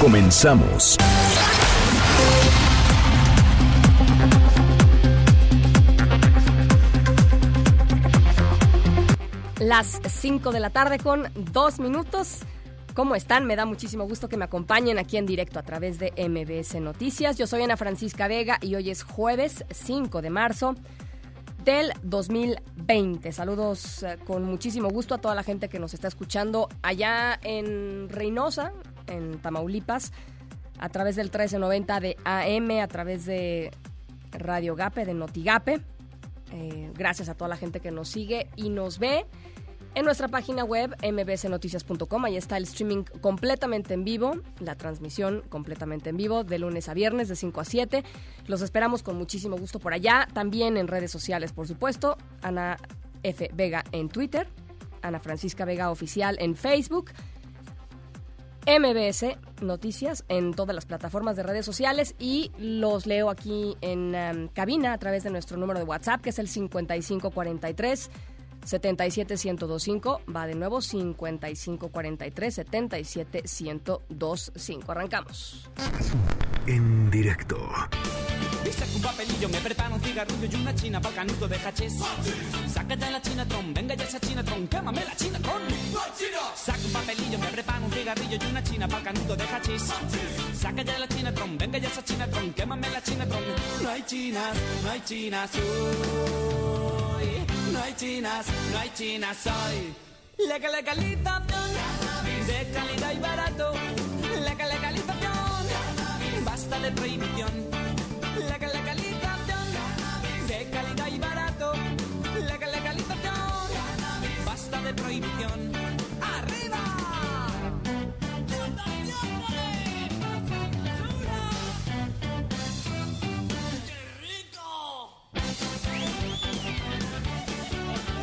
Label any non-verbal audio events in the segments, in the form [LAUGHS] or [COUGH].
Comenzamos. Las 5 de la tarde con dos minutos. ¿Cómo están? Me da muchísimo gusto que me acompañen aquí en directo a través de MBS Noticias. Yo soy Ana Francisca Vega y hoy es jueves 5 de marzo del 2020. Saludos eh, con muchísimo gusto a toda la gente que nos está escuchando allá en Reynosa, en Tamaulipas, a través del 1390 de AM, a través de Radio Gape, de Notigape. Eh, gracias a toda la gente que nos sigue y nos ve en nuestra página web mbsnoticias.com. Ahí está el streaming completamente en vivo, la transmisión completamente en vivo de lunes a viernes de 5 a 7. Los esperamos con muchísimo gusto por allá. También en redes sociales, por supuesto. Ana F. Vega en Twitter. Ana Francisca Vega Oficial en Facebook. MBS Noticias en todas las plataformas de redes sociales y los leo aquí en um, cabina a través de nuestro número de WhatsApp que es el 5543 77125. Va de nuevo 5543 77125. Arrancamos. En directo. Y saco un papelillo, me preparo un cigarrillo y una china pa'l canuto de hachís. Sácate la chinatron, venga ya esa chinatron, quémame la chinatron. Saco un papelillo, me preparo un cigarrillo y una china pa'l canuto de hachís. Sácate la chinatron, venga ya esa chinatron, quémame la chinatron. No hay chinas, no hay chinas hoy. No hay chinas, no hay chinas hoy. Legal legalización de calidad y barato. Legal legalización, basta de prohibición. Legal legalización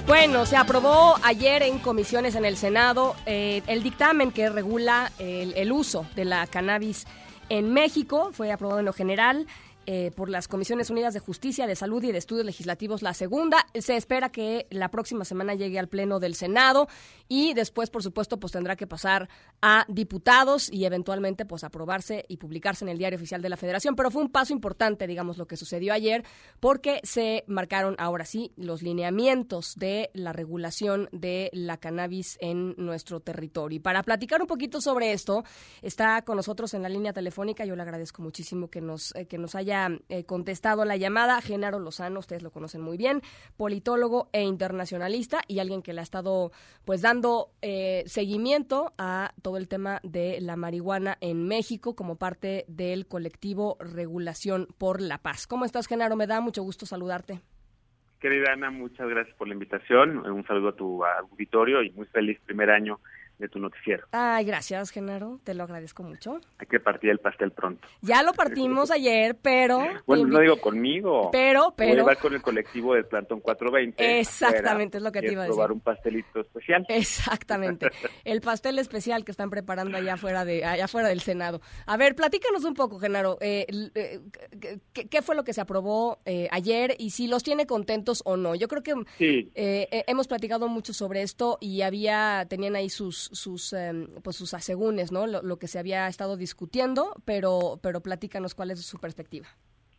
Bueno, se aprobó ayer en comisiones en el Senado eh, el dictamen que regula el, el uso de la cannabis en México. Fue aprobado en lo general. Eh, por las Comisiones Unidas de Justicia, de Salud y de Estudios Legislativos, la segunda. Se espera que la próxima semana llegue al Pleno del Senado y después, por supuesto, pues tendrá que pasar a diputados y eventualmente pues aprobarse y publicarse en el Diario Oficial de la Federación. Pero fue un paso importante, digamos, lo que sucedió ayer, porque se marcaron ahora sí los lineamientos de la regulación de la cannabis en nuestro territorio. Y para platicar un poquito sobre esto, está con nosotros en la línea telefónica. Yo le agradezco muchísimo que nos, eh, que nos haya eh, contestado la llamada. Genaro Lozano, ustedes lo conocen muy bien, politólogo e internacionalista y alguien que le ha estado pues dando eh, seguimiento a todo el tema de la marihuana en México como parte del colectivo Regulación por la Paz. ¿Cómo estás, Genaro? Me da mucho gusto saludarte. Querida Ana, muchas gracias por la invitación. Un saludo a tu auditorio y muy feliz primer año de tu noticiero. Ay, gracias, Genaro. Te lo agradezco mucho. Hay que partir el pastel pronto. Ya lo partimos [LAUGHS] ayer, pero... Bueno, no digo conmigo. Pero, pero... Voy a llevar con el colectivo del Plantón 420. Exactamente, es lo que te iba a decir. probar un pastelito especial. Exactamente. [LAUGHS] El pastel especial que están preparando allá afuera, de, allá afuera del Senado. A ver, platícanos un poco, Genaro. Eh, eh, ¿qué, ¿qué, fue lo que se aprobó eh, ayer y si los tiene contentos o no? Yo creo que sí. Eh, hemos platicado mucho sobre esto y había, tenían ahí sus sus eh, pues sus asegúnes, ¿no? Lo, lo, que se había estado discutiendo, pero pero platícanos cuál es su perspectiva.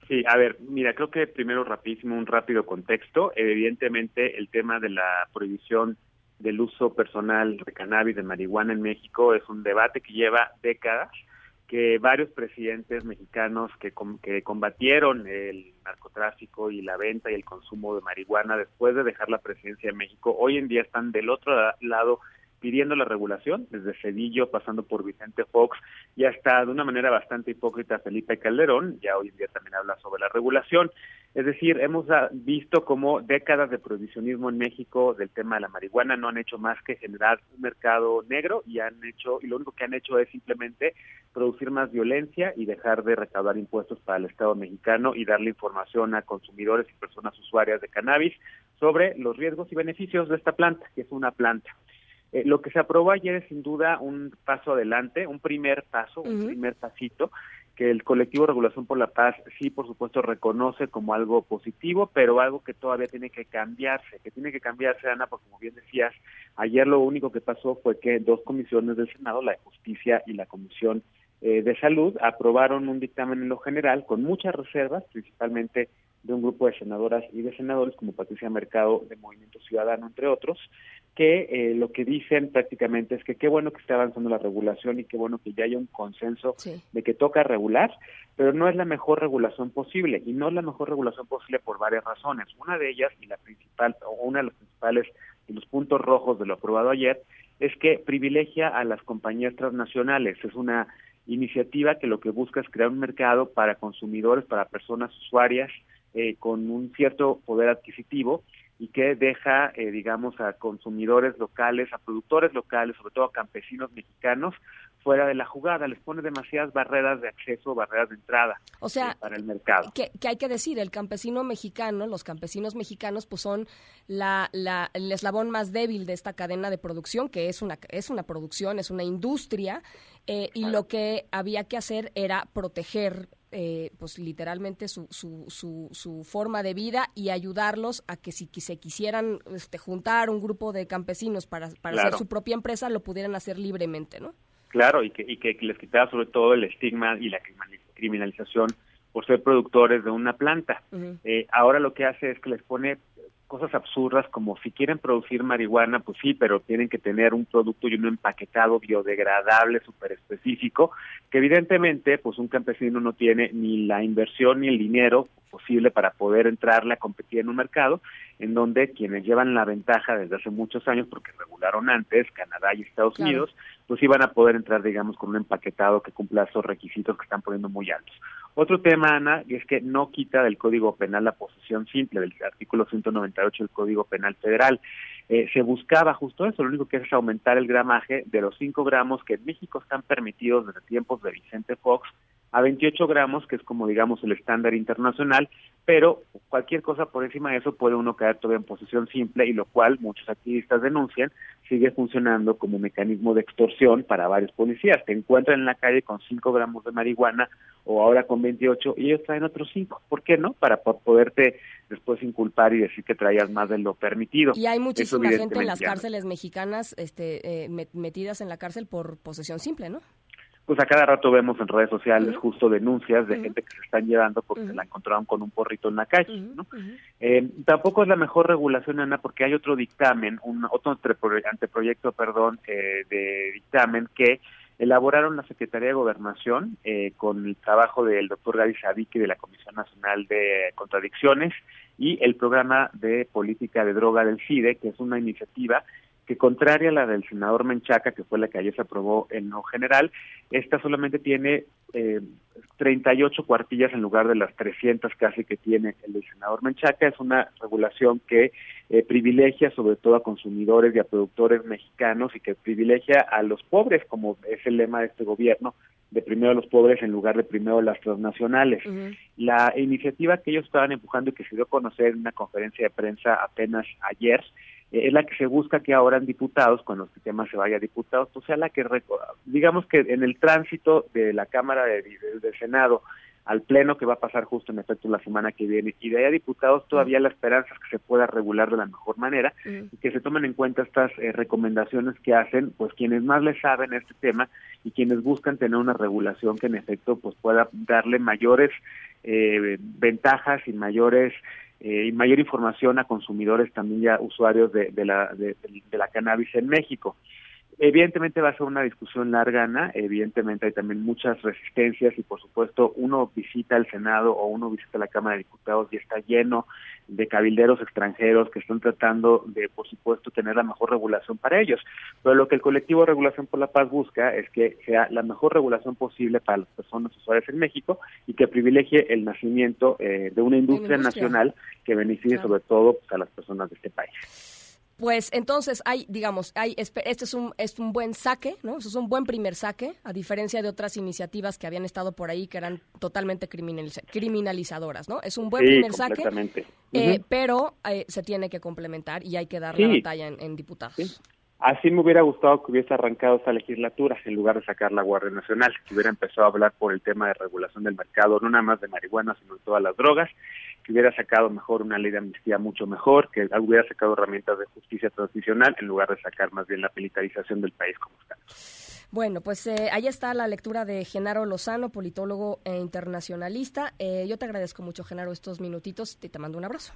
Sí, a ver, mira, creo que primero rapidísimo un rápido contexto. Evidentemente el tema de la prohibición del uso personal de cannabis, de marihuana en México es un debate que lleva décadas, que varios presidentes mexicanos que, que combatieron el narcotráfico y la venta y el consumo de marihuana después de dejar la presidencia de México, hoy en día están del otro lado pidiendo la regulación, desde Cedillo, pasando por Vicente Fox y hasta de una manera bastante hipócrita Felipe Calderón, ya hoy en día también habla sobre la regulación. Es decir, hemos ah, visto como décadas de prohibicionismo en México del tema de la marihuana no han hecho más que generar un mercado negro y han hecho y lo único que han hecho es simplemente producir más violencia y dejar de recaudar impuestos para el Estado mexicano y darle información a consumidores y personas usuarias de cannabis sobre los riesgos y beneficios de esta planta, que es una planta. Eh, lo que se aprobó ayer es sin duda un paso adelante, un primer paso, un primer pasito que el colectivo Regulación por la Paz sí, por supuesto, reconoce como algo positivo, pero algo que todavía tiene que cambiarse, que tiene que cambiarse, Ana, porque como bien decías, ayer lo único que pasó fue que dos comisiones del Senado, la de Justicia y la Comisión eh, de Salud, aprobaron un dictamen en lo general con muchas reservas, principalmente de un grupo de senadoras y de senadores como Patricia Mercado de Movimiento Ciudadano, entre otros, que eh, lo que dicen prácticamente es que qué bueno que esté avanzando la regulación y qué bueno que ya haya un consenso de que toca regular, pero no es la mejor regulación posible y no es la mejor regulación posible por varias razones. Una de ellas y la principal o una de las principales y los puntos rojos de lo aprobado ayer es que privilegia a las compañías transnacionales. Es una iniciativa que lo que busca es crear un mercado para consumidores, para personas usuarias eh, con un cierto poder adquisitivo y que deja, eh, digamos, a consumidores locales, a productores locales, sobre todo a campesinos mexicanos, fuera de la jugada, les pone demasiadas barreras de acceso, barreras de entrada o sea, eh, para el mercado. Que, hay que decir, el campesino mexicano, los campesinos mexicanos, pues son la, la, el eslabón más débil de esta cadena de producción, que es una, es una producción, es una industria, eh, y lo que había que hacer era proteger eh, pues literalmente su, su, su, forma de vida y ayudarlos a que si se quisieran este, juntar un grupo de campesinos para, para hacer su propia empresa, lo pudieran hacer libremente, ¿no? Claro, y que, y que les quitara sobre todo el estigma y la criminalización por ser productores de una planta. eh, ahora lo que hace es que les pone cosas absurdas como si quieren producir marihuana, pues sí, pero tienen que tener un producto y un empaquetado biodegradable súper específico, que evidentemente pues un campesino no tiene ni la inversión ni el dinero posible para poder entrarle a competir en un mercado en donde quienes llevan la ventaja desde hace muchos años, porque regularon antes, Canadá y Estados Unidos, pues iban a poder entrar, digamos, con un empaquetado que cumpla esos requisitos que están poniendo muy altos. Otro tema, Ana, es que no quita del Código Penal la posesión simple, del artículo 198 del Código Penal Federal. Eh, se buscaba justo eso, lo único que es aumentar el gramaje de los 5 gramos que en México están permitidos desde tiempos de Vicente Fox a 28 gramos, que es como digamos el estándar internacional, pero cualquier cosa por encima de eso puede uno caer todavía en posesión simple y lo cual muchos activistas denuncian sigue funcionando como mecanismo de extorsión para varios policías. Te encuentran en la calle con 5 gramos de marihuana o ahora con 28 y ellos traen otros 5. ¿Por qué no? Para poderte después inculpar y decir que traías más de lo permitido. Y hay muchísima gente en las cárceles mexicanas este, eh, metidas en la cárcel por posesión simple, ¿no? Pues a cada rato vemos en redes sociales justo denuncias de gente que se están llevando porque se la encontraron con un porrito en la calle. ¿no? Eh, tampoco es la mejor regulación, Ana, porque hay otro dictamen, un otro anteproyecto, perdón, eh, de dictamen que elaboraron la Secretaría de Gobernación eh, con el trabajo del doctor Gary Savique de la Comisión Nacional de Contradicciones y el programa de política de droga del CIDE, que es una iniciativa que contraria a la del senador Menchaca, que fue la que ayer se aprobó en lo general, esta solamente tiene eh, 38 cuartillas en lugar de las 300 casi que tiene el del senador Menchaca. Es una regulación que eh, privilegia sobre todo a consumidores y a productores mexicanos y que privilegia a los pobres, como es el lema de este gobierno, de primero a los pobres en lugar de primero a las transnacionales. La iniciativa que ellos estaban empujando y que se dio a conocer en una conferencia de prensa apenas ayer, es la que se busca que ahora en diputados, cuando este tema se vaya a diputados, pues sea la que, digamos que en el tránsito de la Cámara de, del Senado al Pleno, que va a pasar justo en efecto la semana que viene, y de ahí a diputados todavía la esperanza es que se pueda regular de la mejor manera y que se tomen en cuenta estas eh, recomendaciones que hacen pues quienes más le saben este tema y quienes buscan tener una regulación que en efecto pues pueda darle mayores eh, ventajas y mayores eh, y mayor información a consumidores también ya usuarios de, la, de, la cannabis en México. Evidentemente va a ser una discusión larga, Ana. Evidentemente hay también muchas resistencias y, por supuesto, uno visita el Senado o uno visita la Cámara de Diputados y está lleno de cabilderos extranjeros que están tratando de, por supuesto, tener la mejor regulación para ellos. Pero lo que el colectivo de Regulación por la Paz busca es que sea la mejor regulación posible para las personas usuarias en México y que privilegie el nacimiento eh, de una industria, nacional que beneficie sobre todo pues, a las personas de este país. Pues entonces hay, digamos, hay este es un es un buen saque, ¿no? Es un buen primer saque, a diferencia de otras iniciativas que habían estado por ahí que eran totalmente criminalizadoras, ¿no? Es un buen primer saque, eh, pero eh, se tiene que complementar y hay que dar la batalla en, diputados. Así me hubiera gustado que hubiese arrancado esta legislatura en lugar de sacar la Guardia Nacional, que hubiera empezado a hablar por el tema de regulación del mercado, no nada más de marihuana, sino de todas las drogas, que hubiera sacado mejor una ley de amnistía mucho mejor, que hubiera sacado herramientas de justicia transicional en lugar de sacar más bien la militarización del país como está. Bueno, pues eh, ahí está la lectura de Genaro Lozano, politólogo e internacionalista. Eh, yo te agradezco mucho, Genaro, estos minutitos y te mando un abrazo.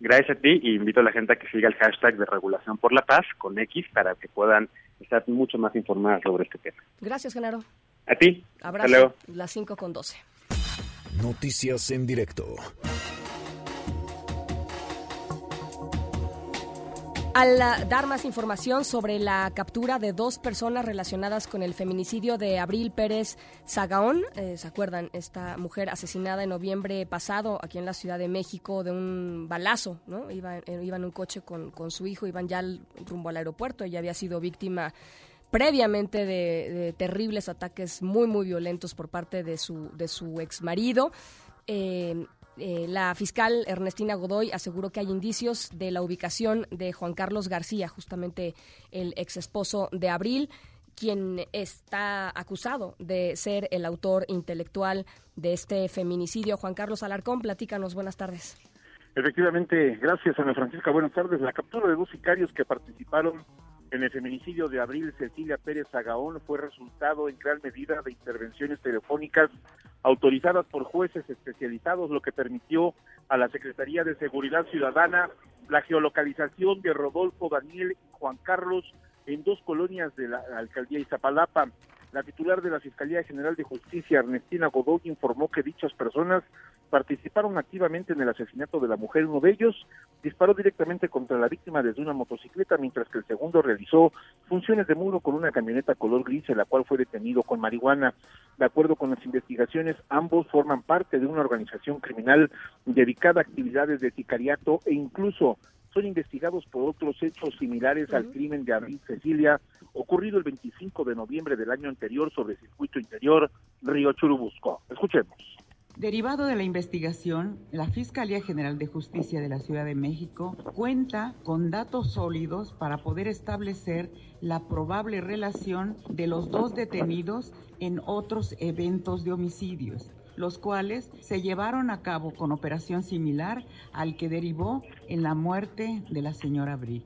Gracias a ti y invito a la gente a que siga el hashtag de regulación por la paz con X para que puedan estar mucho más informadas sobre este tema. Gracias, Genaro. A ti. Abrazo. Las 5 con 12. Noticias en directo. Al dar más información sobre la captura de dos personas relacionadas con el feminicidio de Abril Pérez Zagaón, eh, ¿se acuerdan? Esta mujer asesinada en noviembre pasado aquí en la Ciudad de México de un balazo, ¿no? Iba, eh, en un coche con, su hijo, iban ya rumbo al aeropuerto, ella había sido víctima previamente de, terribles ataques muy, muy violentos por parte de su, de su ex marido. Eh, eh, la fiscal Ernestina Godoy aseguró que hay indicios de la ubicación de Juan Carlos García, justamente el ex esposo de Abril, quien está acusado de ser el autor intelectual de este feminicidio. Juan Carlos Alarcón, platícanos, buenas tardes. Efectivamente, gracias Ana Francisca, buenas tardes. La captura de dos sicarios que participaron en el feminicidio de Abril Cecilia Pérez Agaón fue resultado en gran medida de intervenciones telefónicas autorizadas por jueces especializados, lo que permitió a la Secretaría de Seguridad Ciudadana la geolocalización de Rodolfo Daniel y Juan Carlos en dos colonias de la alcaldía Izapalapa. La titular de la Fiscalía General de Justicia, Ernestina Godoy, informó que dichas personas participaron activamente en el asesinato de la mujer. Uno de ellos disparó directamente contra la víctima desde una motocicleta, mientras que el segundo realizó funciones de muro con una camioneta color gris, en la cual fue detenido con marihuana. De acuerdo con las investigaciones, ambos forman parte de una organización criminal dedicada a actividades de sicariato e incluso son investigados por otros hechos similares al crimen de Abril Cecilia, ocurrido el 25 de noviembre del año anterior sobre el circuito interior Río Churubusco. Escuchemos. Derivado de la investigación, la Fiscalía General de Justicia de la Ciudad de México cuenta con datos sólidos para poder establecer la probable relación de los dos detenidos en otros eventos de homicidios los cuales se llevaron a cabo con operación similar al que derivó en la muerte de la señora Abril.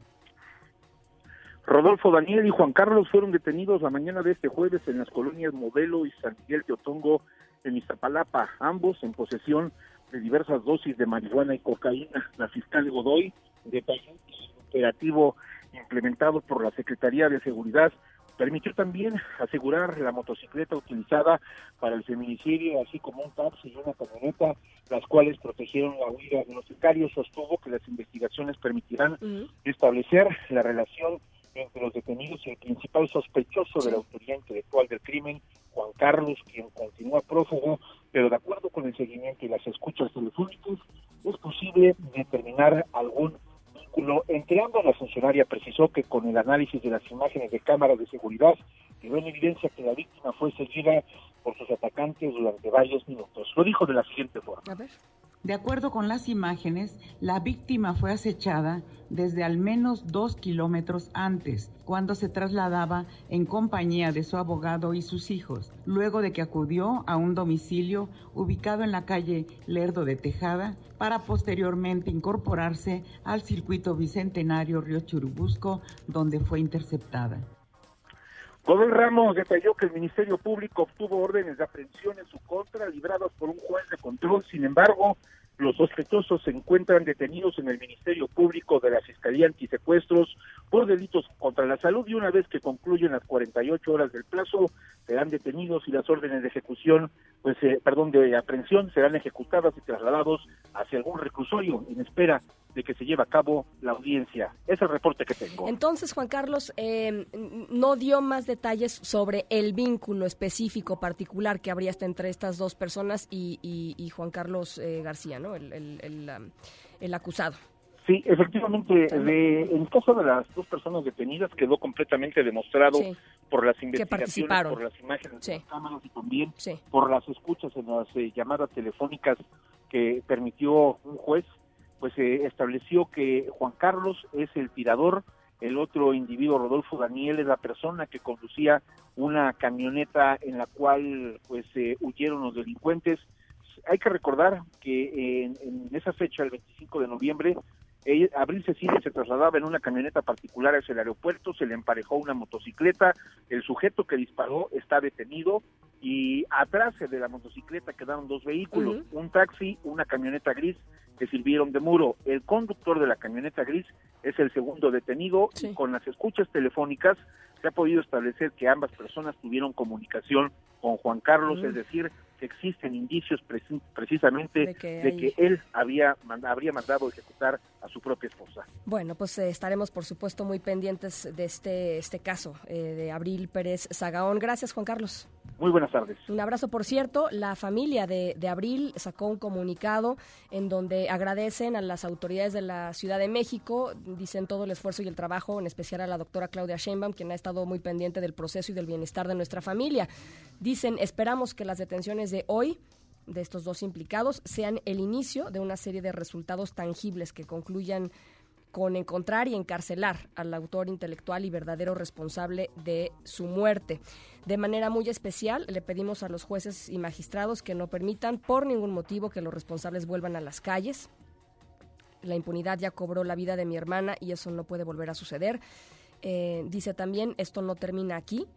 Rodolfo Daniel y Juan Carlos fueron detenidos la mañana de este jueves en las colonias Modelo y San Miguel de Otongo, en Iztapalapa, ambos en posesión de diversas dosis de marihuana y cocaína. La fiscal Godoy detalló el operativo implementado por la Secretaría de Seguridad Permitió también asegurar la motocicleta utilizada para el feminicidio, así como un taxi y una camioneta, las cuales protegieron la huida de los sicarios. Sostuvo que las investigaciones permitirán establecer la relación entre los detenidos y el principal sospechoso de la autoría intelectual del crimen, Juan Carlos, quien continúa prófugo, pero de acuerdo con el seguimiento y las escuchas telefónicas, es posible determinar algún entre ambos, la funcionaria precisó que con el análisis de las imágenes de cámaras de seguridad quedó en evidencia que la víctima fue seguida por sus atacantes durante varios minutos. Lo dijo de la siguiente forma. De acuerdo con las imágenes, la víctima fue acechada desde al menos dos kilómetros antes, cuando se trasladaba en compañía de su abogado y sus hijos, luego de que acudió a un domicilio ubicado en la calle Lerdo de Tejada, para posteriormente incorporarse al circuito bicentenario Río Churubusco, donde fue interceptada. Godoy Ramos detalló que el Ministerio Público obtuvo órdenes de aprehensión en su contra, libradas por un juez de control. Sin embargo, los sospechosos se encuentran detenidos en el Ministerio Público de la Fiscalía Antisecuestros por delitos contra la salud y una vez que concluyen las 48 horas del plazo serán detenidos y las órdenes de ejecución, pues, eh, perdón, de aprehensión serán ejecutadas y trasladados hacia algún reclusorio en espera de que se lleve a cabo la audiencia. Es el reporte que tengo. Entonces, Juan Carlos, eh, no dio más detalles sobre el vínculo específico particular que habría entre estas dos personas y, y, Juan Carlos eh, García, ¿no? El, el, acusado. Sí, efectivamente, de, en el caso de las dos personas detenidas quedó completamente demostrado por las investigaciones, por las imágenes de las cámaras y también por las escuchas en las eh, llamadas telefónicas que permitió un juez pues se estableció que Juan Carlos es el tirador, el otro individuo, Rodolfo Daniel, es la persona que conducía una camioneta en la cual pues huyeron los delincuentes. Hay que recordar que en, en esa fecha, el 25 de noviembre, Abril Cecilia se trasladaba en una camioneta particular hacia el aeropuerto, se le emparejó una motocicleta, el sujeto que disparó está detenido y atrás de la motocicleta quedaron dos vehículos, un taxi, una camioneta gris que sirvieron de muro. El conductor de la camioneta gris es el segundo detenido y con las escuchas telefónicas se ha podido establecer que ambas personas tuvieron comunicación con Juan Carlos, es decir, que existen indicios precisamente de que, él había habría mandado ejecutar a su propia esposa. Bueno, pues eh, estaremos por supuesto muy pendientes de este este caso eh, de Abril Pérez Zagaón. Gracias, Juan Carlos. Muy buenas tardes. Un abrazo, por cierto. La familia de, de, Abril sacó un comunicado en donde agradecen a las autoridades de la Ciudad de México, dicen todo el esfuerzo y el trabajo, en especial a la doctora Claudia Sheinbaum, quien ha estado muy pendiente del proceso y del bienestar de nuestra familia. Dicen, esperamos que las detenciones de hoy de estos dos implicados sean el inicio de una serie de resultados tangibles que concluyan con encontrar y encarcelar al autor intelectual y verdadero responsable de su muerte. De manera muy especial, le pedimos a los jueces y magistrados que no permitan por ningún motivo que los responsables vuelvan a las calles. La impunidad ya cobró la vida de mi hermana y eso no puede volver a suceder. Eh, dice también, esto no termina aquí.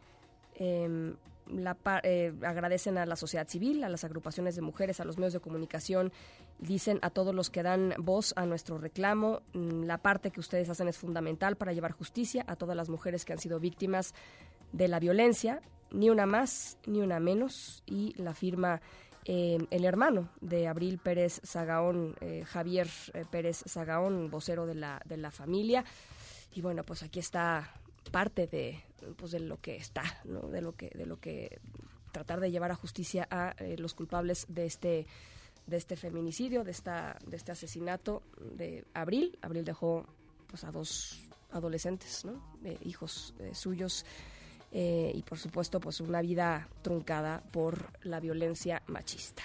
Em, la, eh, agradecen a la sociedad civil, a las agrupaciones de mujeres, a los medios de comunicación, dicen a todos los que dan voz a nuestro reclamo, mm, la parte que ustedes hacen es fundamental para llevar justicia a todas las mujeres que han sido víctimas de la violencia, ni una más ni una menos, y la firma eh, el hermano de Abril Pérez Zagaón, eh, Javier Pérez Zagaón, vocero de la familia. Y bueno, pues aquí está parte de, pues de lo que está, ¿no? de lo que, de lo que tratar de llevar a justicia a eh, los culpables de este de este feminicidio, de esta, de este asesinato de Abril. Abril dejó pues a dos adolescentes, ¿no? hijos eh, suyos. Eh, y por supuesto pues una vida truncada por la violencia machista.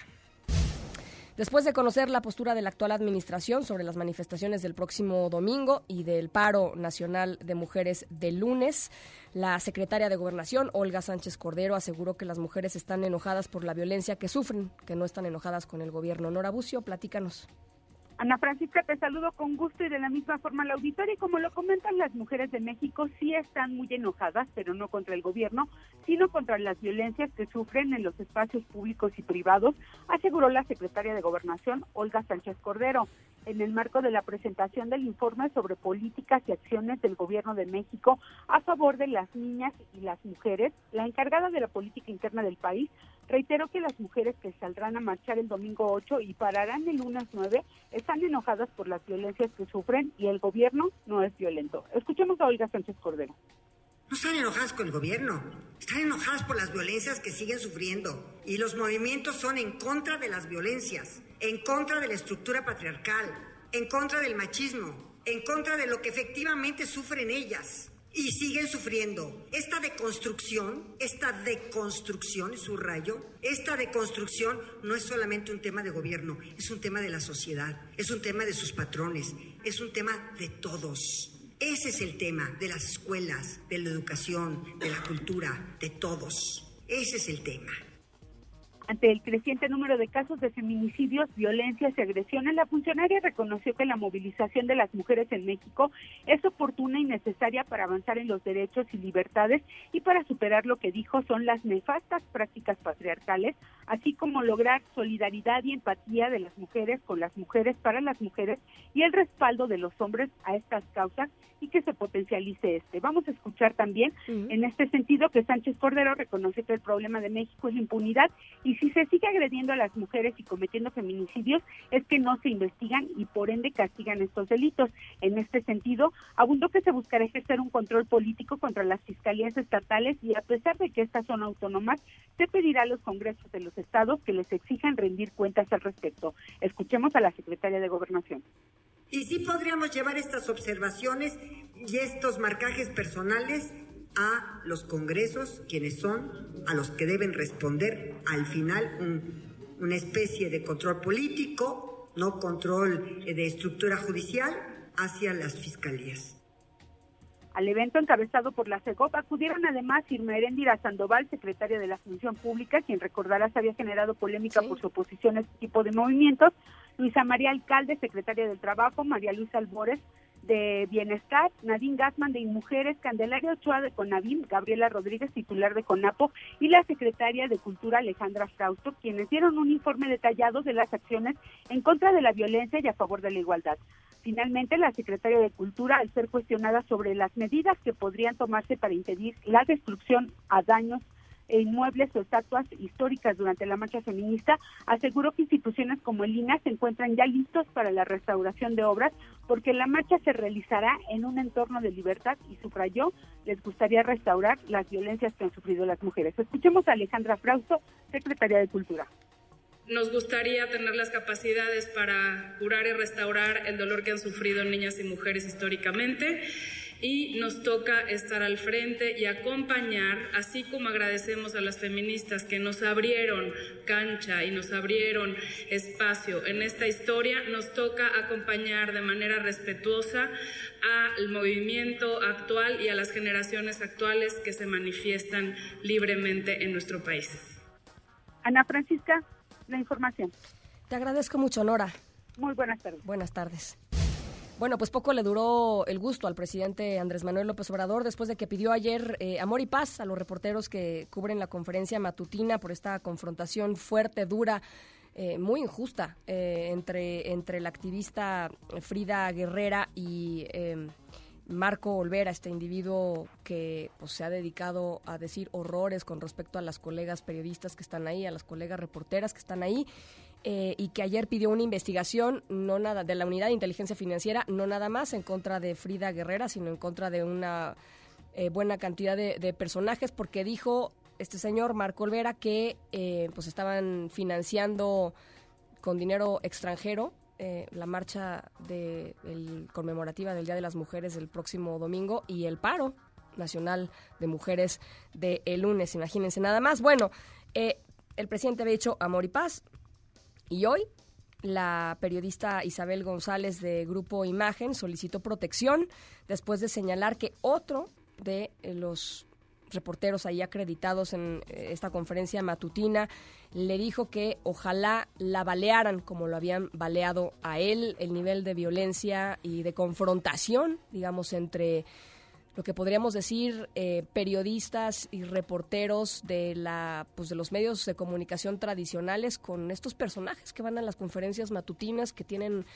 Después de conocer la postura de la actual administración sobre las manifestaciones del próximo domingo y del paro nacional de mujeres del lunes, la secretaria de Gobernación, Olga Sánchez Cordero, aseguró que las mujeres están enojadas por la violencia que sufren, que no están enojadas con el gobierno. Nora Bucio, platícanos. Ana Francisca, te saludo con gusto y de la misma forma al auditorio. Y como lo comentan las mujeres de México, sí están muy enojadas, pero no contra el gobierno, sino contra las violencias que sufren en los espacios públicos y privados, aseguró la secretaria de Gobernación, Olga Sánchez Cordero, en el marco de la presentación del informe sobre políticas y acciones del gobierno de México a favor de las niñas y las mujeres. La encargada de la política interna del país reiteró que las mujeres que saldrán a marchar el domingo 8 y pararán el lunes 9 están enojadas por las violencias que sufren y el gobierno no es violento. Escuchemos a Olga Sánchez Cordero. No están enojadas con el gobierno, están enojadas por las violencias que siguen sufriendo. Y los movimientos son en contra de las violencias, en contra de la estructura patriarcal, en contra del machismo, en contra de lo que efectivamente sufren ellas y siguen sufriendo. Esta deconstrucción, esta deconstrucción, subrayo, esta deconstrucción no es solamente un tema de gobierno, es un tema de la sociedad, es un tema de sus patrones, es un tema de todos. Ese es el tema de las escuelas, de la educación, de la cultura, de todos. Ese es el tema. Ante el creciente número de casos de feminicidios, violencias y agresiones, la funcionaria reconoció que la movilización de las mujeres en México es oportuna y necesaria para avanzar en los derechos y libertades y para superar lo que dijo son las nefastas prácticas patriarcales así como lograr solidaridad y empatía de las mujeres con las mujeres para las mujeres y el respaldo de los hombres a estas causas y que se potencialice este. Vamos a escuchar también en este sentido que Sánchez Cordero reconoce que el problema de México es la impunidad y si se sigue agrediendo a las mujeres y cometiendo feminicidios es que no se investigan y por ende castigan estos delitos. En este sentido, abundó que se buscará ejercer un control político contra las fiscalías estatales y a pesar de que estas son autónomas, se pedirá a los congresos de los estados que les exijan rendir cuentas al respecto. Escuchemos a la secretaria de Gobernación. Y sí podríamos llevar estas observaciones y estos marcajes personales a los congresos, quienes son a los que deben responder al final una especie de control político, no control de estructura judicial, hacia las fiscalías. Al evento encabezado por la CEGOP acudieron además Irma Erendira Sandoval, secretaria de la Función Pública, quien recordarás había generado polémica por su oposición a este tipo de movimientos, Luisa María Alcalde, secretaria del Trabajo, María Luisa Albores, de Bienestar, Nadine Gassman de Inmujeres, Candelaria Ochoa de Conavim, Gabriela Rodríguez, titular de CONAPO, y la secretaria de Cultura Alejandra Frausto, quienes dieron un informe detallado de las acciones en contra de la violencia y a favor de la igualdad. Finalmente, la secretaria de Cultura, al ser cuestionada sobre las medidas que podrían tomarse para impedir la destrucción a daños e inmuebles o estatuas históricas durante la marcha feminista, aseguró que instituciones como el INA se encuentran ya listos para la restauración de obras porque la marcha se realizará en un entorno de libertad y subrayó les gustaría restaurar las violencias que han sufrido las mujeres. Escuchemos a Alejandra Frausto, secretaria de Cultura. Nos gustaría tener las capacidades para curar y restaurar el dolor que han sufrido niñas y mujeres históricamente y nos toca estar al frente y acompañar, así como agradecemos a las feministas que nos abrieron cancha y nos abrieron espacio en esta historia, nos toca acompañar de manera respetuosa al movimiento actual y a las generaciones actuales que se manifiestan libremente en nuestro país. Ana Francisca, la información. Te agradezco mucho, Nora. Muy buenas tardes. Buenas tardes. Bueno, pues poco le duró el gusto al presidente Andrés Manuel López Obrador después de que pidió ayer eh, amor y paz a los reporteros que cubren la conferencia matutina por esta confrontación fuerte, dura, eh, muy injusta eh, entre, entre la activista Frida Guerrera y Marco Olvera, este individuo que pues, se ha dedicado a decir horrores con respecto a las colegas periodistas que están ahí, a las colegas reporteras que están ahí. Eh, y que ayer pidió una investigación no nada de la unidad de inteligencia financiera, no nada más en contra de Frida Guerrera, sino en contra de una eh, buena cantidad de, personajes, porque dijo este señor Marco Olvera que eh, pues estaban financiando con dinero extranjero la marcha de conmemorativa del Día de las Mujeres del próximo domingo y el paro nacional de mujeres del el lunes, imagínense nada más. Bueno, el presidente había dicho amor y paz, y hoy la periodista Isabel González de Grupo Imagen solicitó protección después de señalar que otro de los reporteros ahí acreditados en eh, esta conferencia matutina le dijo que ojalá la balearan como lo habían baleado a él, el nivel de violencia y de confrontación, digamos, entre lo que podríamos decir eh, periodistas y reporteros de la pues de los medios de comunicación tradicionales con estos personajes que van a las conferencias matutinas que tienen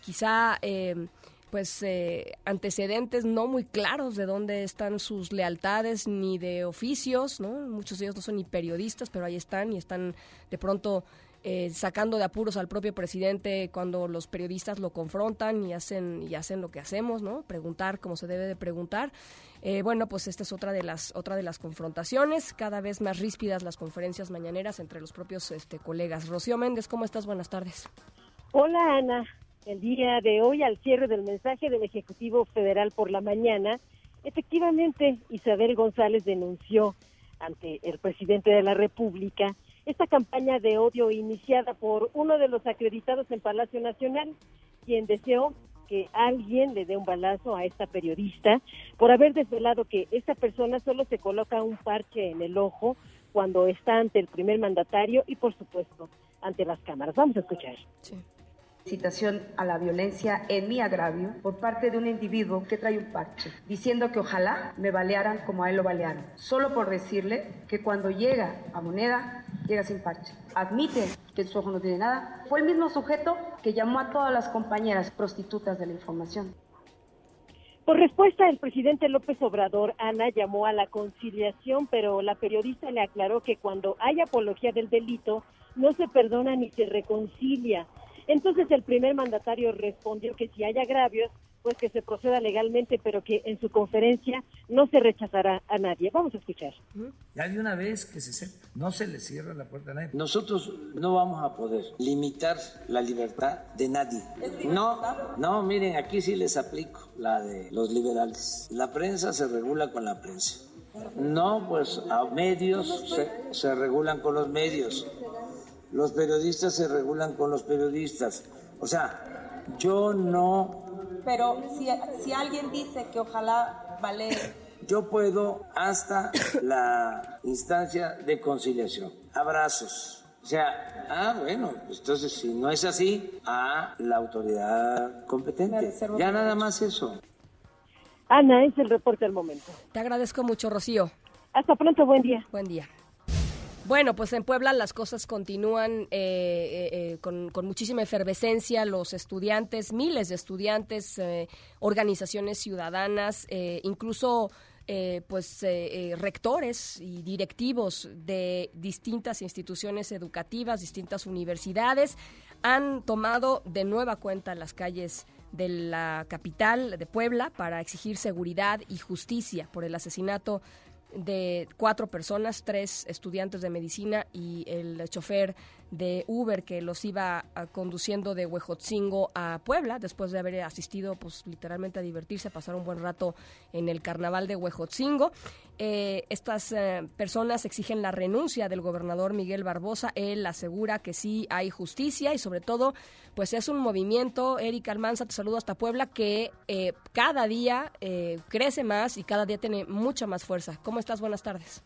quizá eh, pues eh, antecedentes no muy claros de dónde están sus lealtades ni de oficios no muchos de ellos no son ni periodistas pero ahí están y están de pronto eh, sacando de apuros al propio presidente cuando los periodistas lo confrontan y hacen y hacen lo que hacemos, ¿no? Preguntar como se debe de preguntar. Eh, bueno, pues esta es otra de las otra de las confrontaciones, cada vez más ríspidas las conferencias mañaneras entre los propios este, colegas. Rocío Méndez, ¿cómo estás? Buenas tardes. Hola Ana, el día de hoy al cierre del mensaje del Ejecutivo Federal por la mañana, efectivamente Isabel González denunció ante el presidente de la República esta campaña de odio iniciada por uno de los acreditados en Palacio Nacional, quien deseó que alguien le dé un balazo a esta periodista por haber desvelado que esta persona solo se coloca un parche en el ojo cuando está ante el primer mandatario y por supuesto ante las cámaras. Vamos a escuchar. Citación a la violencia en mi agravio por parte de un individuo que trae un parche, diciendo que ojalá me balearan como a él lo balearon, solo por decirle que cuando llega a moneda, llega sin parche. Admite que su ojo no tiene nada. Fue el mismo sujeto que llamó a todas las compañeras prostitutas de la información. Por respuesta, el presidente López Obrador, Ana, llamó a la conciliación, pero la periodista le aclaró que cuando hay apología del delito, no se perdona ni se reconcilia. Entonces el primer mandatario respondió que si hay agravios, pues que se proceda legalmente, pero que en su conferencia no se rechazará a nadie. Vamos a escuchar. Ya de una vez que se sepa, no se le cierra la puerta a nadie. Nosotros no vamos a poder limitar la libertad de nadie. No, no, miren, aquí sí les aplico la de los liberales. La prensa se regula con la prensa. No, pues a medios se, se regulan con los medios los periodistas se regulan con los periodistas. O sea, yo no... Pero si, si alguien dice que ojalá vale... Yo puedo hasta la instancia de conciliación. Abrazos. O sea, ah, bueno, entonces si no es así, a la autoridad competente. Ya nada más eso. Ana, es el reporte del momento. Te agradezco mucho, Rocío. Hasta pronto, buen día. Buen día. Bueno, pues en Puebla las cosas continúan eh, eh, eh, con, muchísima efervescencia. Los estudiantes, miles de estudiantes, organizaciones ciudadanas, incluso pues rectores y directivos de distintas instituciones educativas, distintas universidades, han tomado de nueva cuenta las calles de la capital de Puebla para exigir seguridad y justicia por el asesinato de cuatro personas, tres estudiantes de medicina y el chofer de Uber que los iba ah, conduciendo de Huejotzingo a Puebla después de haber asistido pues literalmente a divertirse, a pasar un buen rato en el carnaval de Huejotzingo. Eh, estas eh, personas exigen la renuncia del gobernador Miguel Barbosa. Él asegura que sí hay justicia y sobre todo pues es un movimiento, Erika Almanza, te saludo hasta Puebla, que eh, cada día crece más y cada día tiene mucha más fuerza. ¿Cómo estás? Buenas tardes.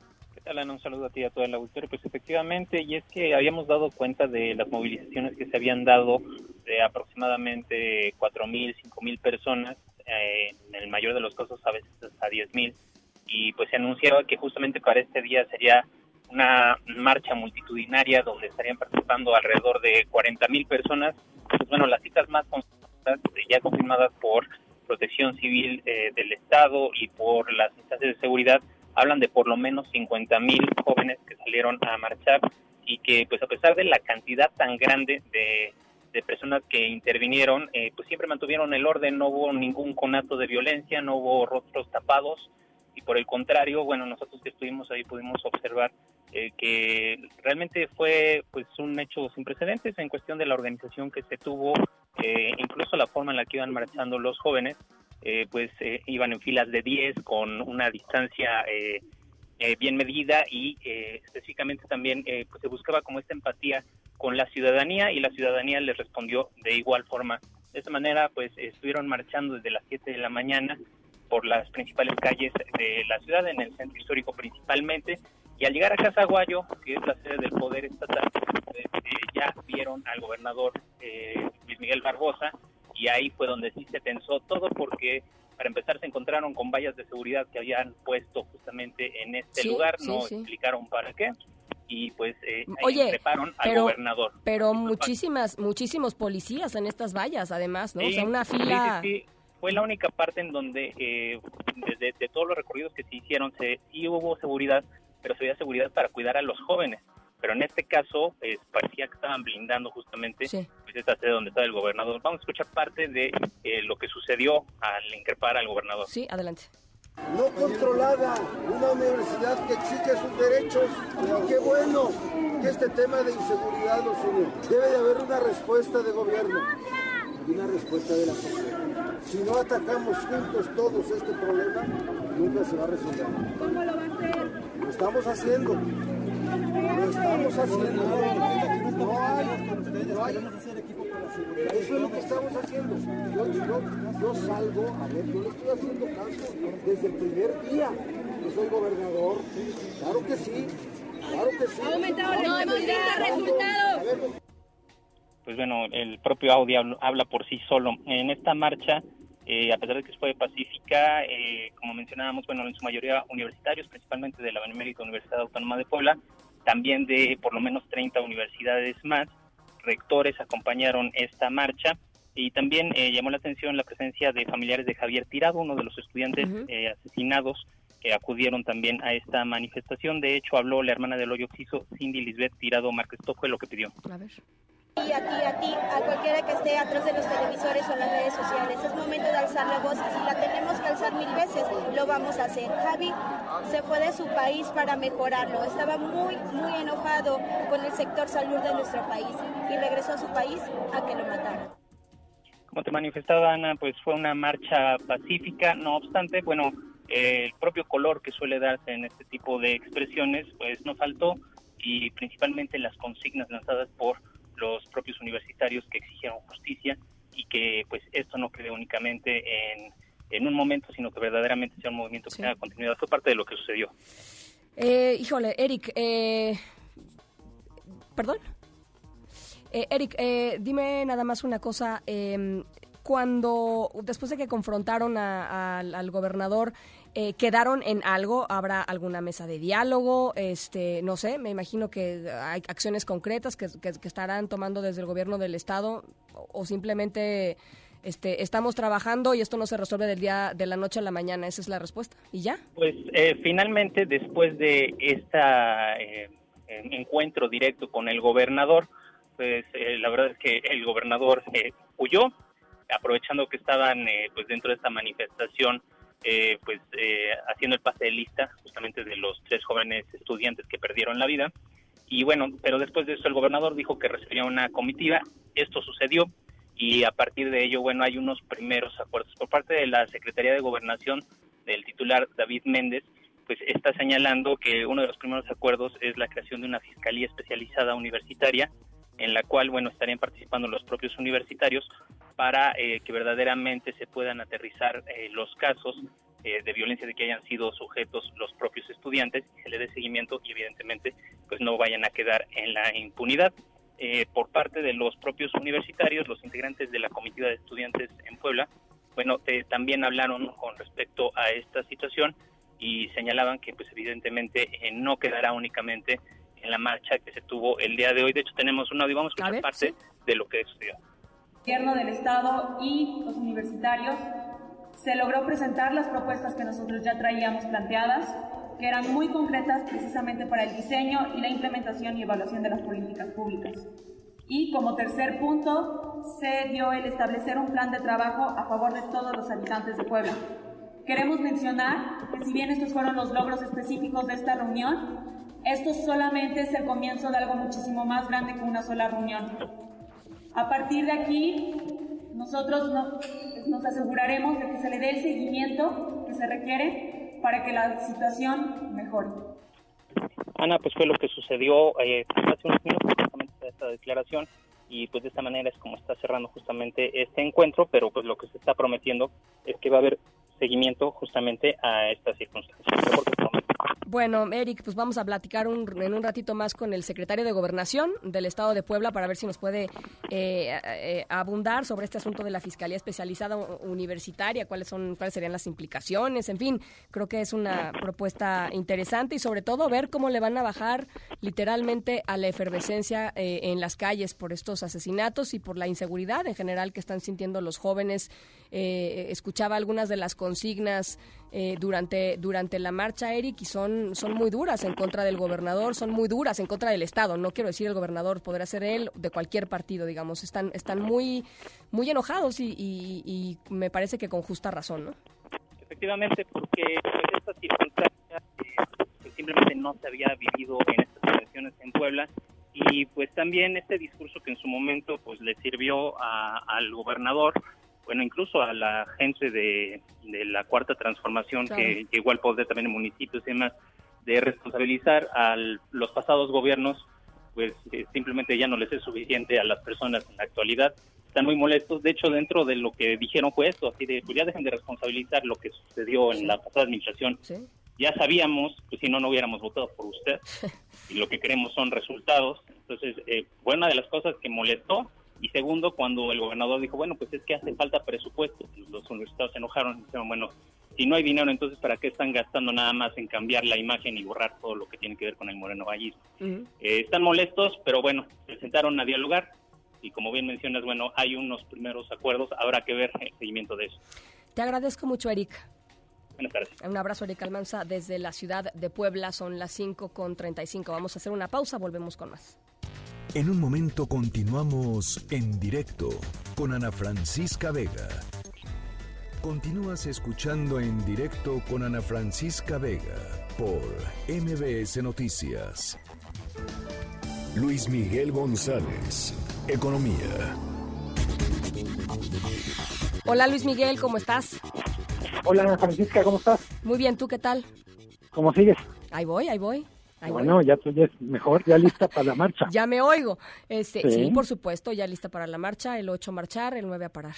Un saludo a ti y a todo el auditorio. Pues efectivamente, y es que habíamos dado cuenta de las movilizaciones que se habían dado de aproximadamente 4.000, 5.000 personas, eh, en el mayor de los casos a veces hasta 10.000, y pues se anunciaba que justamente para este día sería una marcha multitudinaria donde estarían participando alrededor de 40.000 personas. Pues bueno, las citas más ya confirmadas por Protección Civil eh, del Estado y por las instancias de seguridad hablan de por lo menos 50 mil jóvenes que salieron a marchar y que pues a pesar de la cantidad tan grande de, personas que intervinieron, eh, pues siempre mantuvieron el orden, no hubo ningún conato de violencia, no hubo rostros tapados y por el contrario, bueno, nosotros que estuvimos ahí pudimos observar eh, que realmente fue pues un hecho sin precedentes en cuestión de la organización que se tuvo, eh, incluso la forma en la que iban marchando los jóvenes, eh, pues eh, iban en filas de 10 con una distancia eh, bien medida y específicamente también pues se buscaba como esta empatía con la ciudadanía y la ciudadanía les respondió de igual forma. De esta manera pues estuvieron marchando desde las 7 de la mañana por las principales calles de la ciudad, en el centro histórico principalmente, y al llegar a Casaguayo, que es la sede del Poder Estatal, ya vieron al gobernador Luis Miguel Barbosa, y ahí fue donde sí se tensó todo porque para empezar se encontraron con vallas de seguridad que habían puesto justamente en este lugar, no explicaron para qué y pues eh, Oye, al gobernador. Pero muchísimas, muchísimos policías en estas vallas, además, ¿no? o sea, una fila. Sí, Fue la única parte en donde, eh, de, todos los recorridos que se hicieron, se, sí hubo seguridad, pero se había seguridad para cuidar a los jóvenes pero en este caso parecía que estaban blindando justamente pues, esta sede donde estaba el gobernador. Vamos a escuchar parte de eh, lo que sucedió al increpar al gobernador. Sí, adelante. No controlada, una universidad que exige sus derechos. Qué bueno que este tema de inseguridad los une. Debe de haber una respuesta de gobierno y una respuesta de la sociedad. Si no atacamos juntos todos este problema, nunca se va a resolver. ¿Cómo lo va a hacer? Lo estamos haciendo. Lo estamos haciendo. No hay, no hay. Eso es lo que estamos haciendo. Yo, yo, yo salgo, a ver, yo le estoy haciendo caso desde el primer día que soy gobernador. Claro que sí, claro que sí. Ha aumentado, no hemos visto resultados pues bueno, el propio audio habla por sí solo. En esta marcha, eh, a pesar de que fue pacífica, eh, como mencionábamos, bueno, en su mayoría universitarios, principalmente de la Benemérita Universidad Autónoma de Puebla, también de por lo menos 30 universidades más, rectores acompañaron esta marcha y también eh, llamó la atención la presencia de familiares de Javier Tirado, uno de los estudiantes asesinados que acudieron también a esta manifestación. De hecho, habló la hermana del hoyo Oxiso, Cindy Lisbeth Tirado Márquez. Fue lo que pidió. A ver. Y a ti, a ti, a cualquiera que esté atrás de los televisores o las redes sociales. Es momento de alzar la voz y si la tenemos que alzar mil veces, lo vamos a hacer. Javi se fue de su país para mejorarlo. Estaba muy, muy enojado con el sector salud de nuestro país y regresó a su país a que lo mataran. Como te manifestaba Ana, pues fue una marcha pacífica, no obstante, bueno, el propio color que suele darse en este tipo de expresiones, pues no faltó y principalmente las consignas lanzadas por los propios universitarios que exigieron justicia y que pues esto no quede únicamente en, en un momento, sino que verdaderamente sea un movimiento que tenga continuidad. Fue parte de lo que sucedió. Eh, híjole, Eric, eh, ¿perdón? Eh, Eric, eh, dime nada más una cosa. Eh, cuando, después de que confrontaron al gobernador, eh, ¿quedaron en algo? ¿Habrá alguna mesa de diálogo? Este, no sé, me imagino que hay acciones concretas que, estarán tomando desde el gobierno del Estado o, simplemente este, estamos trabajando y esto no se resuelve del día de la noche a la mañana. Esa es la respuesta. ¿Y ya? Pues eh, finalmente, después de este encuentro directo con el gobernador, pues la verdad es que el gobernador huyó, aprovechando que estaban eh, pues dentro de esta manifestación eh, pues eh, haciendo el pase de lista justamente de los tres jóvenes estudiantes que perdieron la vida. Y bueno pero después de eso el gobernador dijo que recibiría una comitiva. Esto sucedió y a partir de ello bueno hay unos primeros acuerdos. Por parte de la Secretaría de Gobernación del titular David Méndez pues está señalando que uno de los primeros acuerdos es la creación de una fiscalía especializada universitaria en la cual, bueno, estarían participando los propios universitarios para eh, que verdaderamente se puedan aterrizar eh, los casos eh, de violencia de que hayan sido sujetos los propios estudiantes y se le dé seguimiento y evidentemente pues no vayan a quedar en la impunidad. por parte de los propios universitarios, los integrantes de la comitiva de estudiantes en Puebla, bueno, también hablaron con respecto a esta situación y señalaban que pues evidentemente no quedará únicamente en la marcha que se tuvo el día de hoy. De hecho, tenemos un audio, vamos a escuchar parte de lo que sucedió. El gobierno del Estado y los universitarios se logró presentar las propuestas que nosotros ya traíamos planteadas, que eran muy concretas precisamente para el diseño y la implementación y evaluación de las políticas públicas. Y como tercer punto, se dio el establecer un plan de trabajo a favor de todos los habitantes de Puebla. Queremos mencionar que si bien estos fueron los logros específicos de esta reunión, esto solamente es el comienzo de algo muchísimo más grande que una sola reunión. A partir de aquí, nosotros nos aseguraremos de que se le dé el seguimiento que se requiere para que la situación mejore. Ana, pues fue lo que sucedió eh, hace unos minutos justamente esta declaración y pues de esta manera es como está cerrando justamente este encuentro, pero pues lo que se está prometiendo es que va a haber seguimiento justamente a estas circunstancias. Bueno, Eric, pues vamos a platicar en un ratito más con el secretario de Gobernación del Estado de Puebla para ver si nos puede eh, eh, abundar sobre este asunto de la Fiscalía Especializada Universitaria, cuáles son, cuáles serían las implicaciones, en fin, creo que es una propuesta interesante y sobre todo ver cómo le van a bajar literalmente a la efervescencia eh, en las calles por estos asesinatos y por la inseguridad en general que están sintiendo los jóvenes. Escuchaba algunas de las consignas durante, durante la marcha, Eric, y son son, muy duras en contra del gobernador, son muy duras en contra del Estado. No quiero decir el gobernador, podrá ser él de cualquier partido, digamos. Están, están muy, muy enojados y, me parece que con justa razón, ¿no? Efectivamente, porque esta circunstancia eh, simplemente no se había vivido en estas elecciones en Puebla y pues también este discurso que en su momento pues le sirvió al gobernador bueno, incluso a la gente de, la cuarta transformación que llegó al poder también en municipios y demás, de responsabilizar a los pasados gobiernos, pues eh, simplemente ya no les es suficiente a las personas en la actualidad. Están muy molestos. De hecho, dentro de lo que dijeron fue esto, así de, pues ya dejen de responsabilizar lo que sucedió en la pasada administración. Ya sabíamos, pues si no, no hubiéramos votado por usted. [LAUGHS] y lo que queremos son resultados. Entonces, eh, una de las cosas que molestó Y segundo, cuando el gobernador dijo, bueno, pues es que hace falta presupuesto, los universitarios se enojaron y dijeron, bueno, si no hay dinero, entonces ¿para qué están gastando nada más en cambiar la imagen y borrar todo lo que tiene que ver con el Moreno Vallismo? Eh, están molestos, pero bueno, se sentaron a dialogar y como bien mencionas, bueno, hay unos primeros acuerdos, habrá que ver el seguimiento de eso. Te agradezco mucho, Eric. Buenas tardes. Un abrazo, Eric Almanza, desde la ciudad de Puebla. Son las 5 con 35. Vamos a hacer una pausa, volvemos con más. En un momento continuamos en directo con Ana Francisca Vega. Continúas escuchando en directo con Ana Francisca Vega por MBS Noticias. Luis Miguel González, Economía. Hola Luis Miguel, ¿cómo estás? Hola Ana Francisca, ¿cómo estás? Muy bien, ¿tú qué tal? ¿Cómo sigues? Ahí voy, ahí voy. Ahí bueno, ya tú ya es mejor, ya lista para la marcha. [LAUGHS] Ya me oigo. Este, sí. Sí. por supuesto, ya lista para la marcha, el 8 a marchar, el 9 a parar.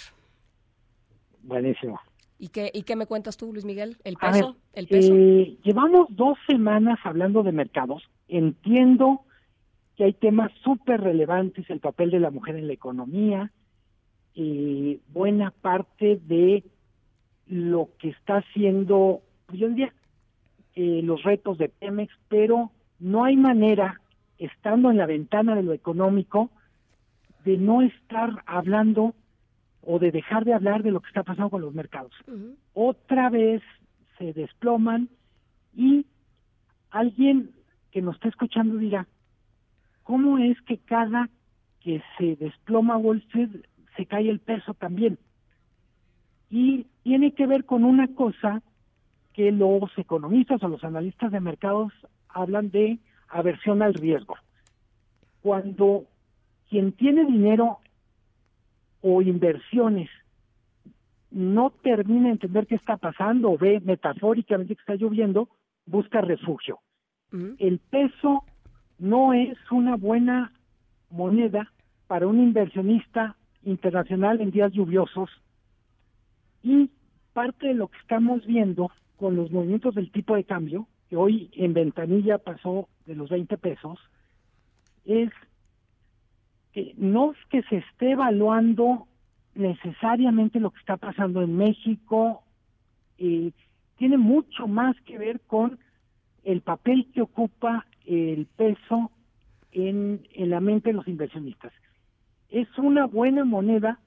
Buenísimo. ¿Y qué, ¿Y qué me cuentas tú, Luis Miguel? ¿El peso? ver, ¿El peso? eh, llevamos dos semanas hablando de mercados. Entiendo que hay temas súper relevantes, el papel de la mujer en la economía, y buena parte de lo que está haciendo, yo diría, eh, los retos de Pemex, pero no hay manera, estando en la ventana de lo económico, de no estar hablando o de dejar de hablar de lo que está pasando con los mercados. Otra vez se desploman y alguien que nos está escuchando dirá, ¿cómo es que cada que se desploma Wall Street se cae el peso también? Y tiene que ver con una cosa que los economistas o los analistas de mercados hablan de aversión al riesgo. Cuando quien tiene dinero o inversiones no termina de entender qué está pasando o ve metafóricamente que está lloviendo, busca refugio. El peso no es una buena moneda para un inversionista internacional en días lluviosos y parte de lo que estamos viendo con los movimientos del tipo de cambio, que hoy en ventanilla pasó de los 20 pesos, es que no es que se esté evaluando necesariamente lo que está pasando en México, eh, tiene mucho más que ver con el papel que ocupa el peso en, en la mente de los inversionistas. Es una buena moneda,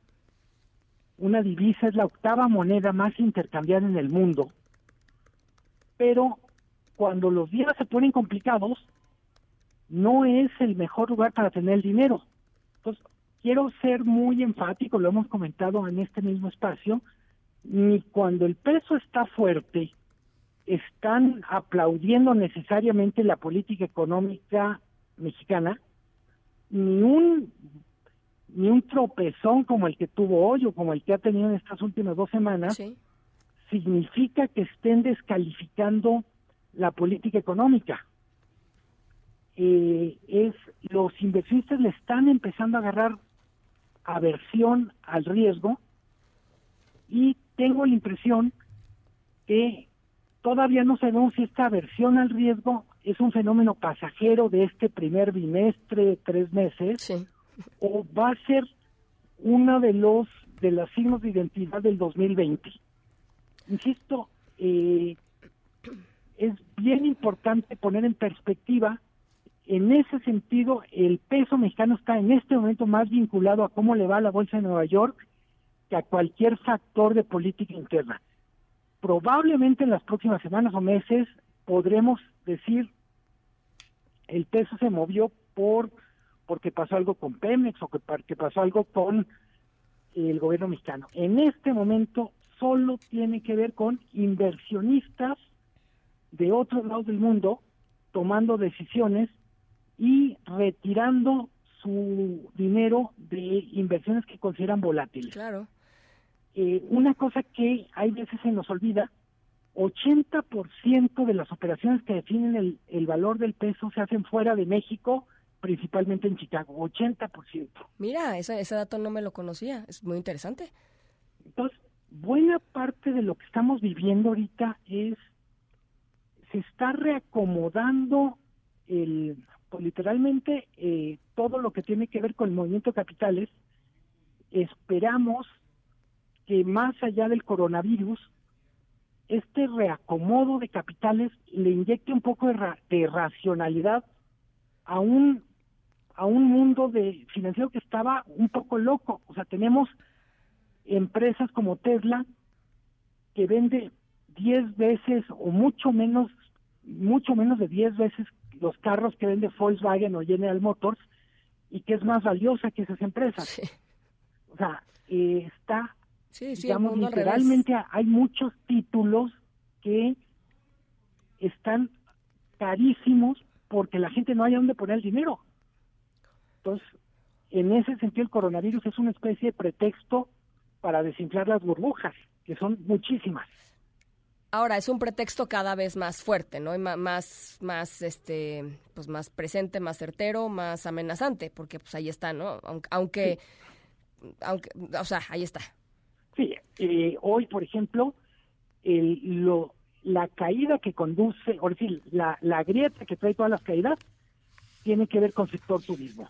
una divisa, es la octava moneda más intercambiada en el mundo, pero cuando los días se ponen complicados, no es el mejor lugar para tener el dinero. Entonces, quiero ser muy enfático, lo hemos comentado en este mismo espacio, ni cuando el peso está fuerte, están aplaudiendo necesariamente la política económica mexicana, ni un ni un tropezón como el que tuvo hoy o como el que ha tenido en estas últimas dos semanas significa que estén descalificando la política económica. Eh, es los inversionistas le están empezando a agarrar aversión al riesgo y tengo la impresión que todavía no sabemos si esta aversión al riesgo es un fenómeno pasajero de este primer bimestre, tres meses, o va a ser uno de los de los signos de identidad del 2020. Insisto, eh, es bien importante poner en perspectiva, en ese sentido, el peso mexicano está en este momento más vinculado a cómo le va a la Bolsa de Nueva York que a cualquier factor de política interna. Probablemente en las próximas semanas o meses podremos decir el peso se movió por porque pasó algo con Pemex o que, que pasó algo con el gobierno mexicano. En este momento solo tiene que ver con inversionistas de otros lados del mundo tomando decisiones y retirando su dinero de inversiones que consideran volátiles. Claro. Eh, una cosa que hay veces se nos olvida, 80% de las operaciones que definen el, el valor del peso se hacen fuera de México, principalmente en Chicago, 80%. Mira, ese, ese dato no me lo conocía, es muy interesante. Entonces, buena parte de lo que estamos viviendo ahorita es, se está reacomodando el, pues, literalmente eh, todo lo que tiene que ver con el movimiento de capitales esperamos que más allá del coronavirus, este reacomodo de capitales le inyecte un poco de, ra- de racionalidad a un a un mundo de financiero que estaba un poco loco. O sea, tenemos empresas como Tesla que vende 10 veces o mucho menos mucho menos de 10 veces los carros que vende Volkswagen o General Motors y que es más valiosa que esas empresas. O sea, eh, está Sí, sí, digamos, literalmente hay muchos títulos que están carísimos porque la gente no haya dónde poner el dinero. Entonces, en ese sentido, el coronavirus es una especie de pretexto para desinflar las burbujas, que son muchísimas. Ahora es un pretexto cada vez más fuerte, ¿no? Y más, más, este, pues más presente, más certero, más amenazante, porque pues ahí está, ¿no? Aunque, aunque, aunque o sea, ahí está. Sí, eh, hoy, por ejemplo, el, lo, la caída que conduce, o decir, la, la grieta que trae todas las caídas, tiene que ver con sector turismo.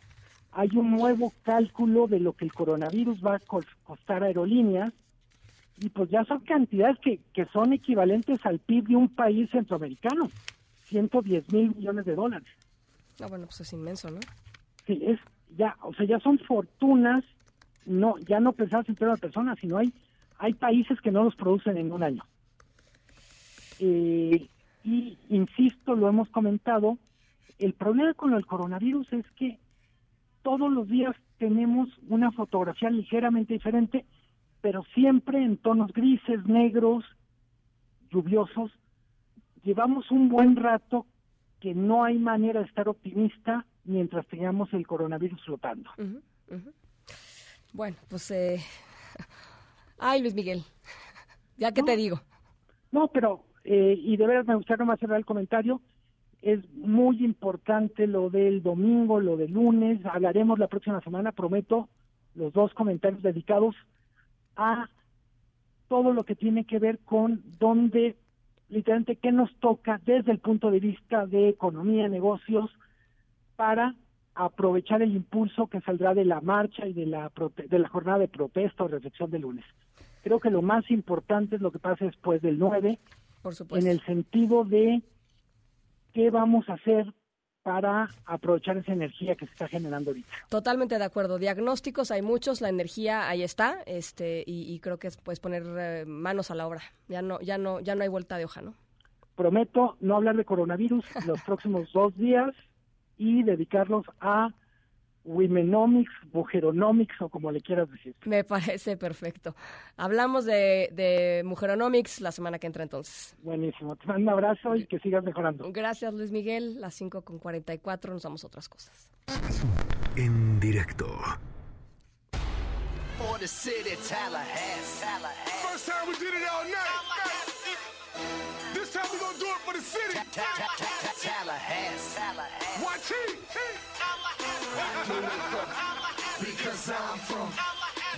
Hay un nuevo cálculo de lo que el coronavirus va a cos- costar a aerolíneas, y pues ya son cantidades que, que son equivalentes al PIB de un país centroamericano, 110 mil millones de dólares. Ah, bueno, pues es inmenso, ¿no? Sí, es ya, o sea, ya son fortunas, no, ya no pensadas en todas las personas, sino hay, hay países que no los producen en un año. Eh, y insisto, lo hemos comentado, el problema con el coronavirus es que todos los días tenemos una fotografía ligeramente diferente, pero siempre en tonos grises, negros, lluviosos. Llevamos un buen rato que no hay manera de estar optimista mientras tengamos el coronavirus flotando. Bueno, pues, eh... [LAUGHS] ay, Luis Miguel, ya que te digo. No, pero, eh, y de veras me gustaría más cerrar el comentario, es muy importante lo del domingo, lo del lunes, hablaremos la próxima semana, prometo, los dos comentarios dedicados a todo lo que tiene que ver con dónde, literalmente, qué nos toca desde el punto de vista de economía, negocios, para aprovechar el impulso que saldrá de la marcha y de la, de la jornada de protesta o reflexión del lunes. Creo que lo más importante es lo que pasa después del 9, Por supuesto. en el sentido de qué vamos a hacer para aprovechar esa energía que se está generando ahorita. Totalmente de acuerdo. Diagnósticos hay muchos, la energía ahí está, este, y, y creo que es pues poner eh, manos a la obra. Ya no, ya no, ya no hay vuelta de hoja, ¿no? Prometo no hablar de coronavirus los próximos dos días y dedicarlos a Womenomics, Mujeronomics o como le quieras decir. Me parece perfecto. Hablamos de, de Mujeronomics la semana que entra entonces. Buenísimo. Te mando un abrazo y que sigas mejorando. Gracias Luis Miguel. Las 5 con 44 nos damos a otras cosas. En directo. For the city, Tallahassee. First time we did it all night. This time we gonna do it for the city. Tallahassee. Watch Because I'm from,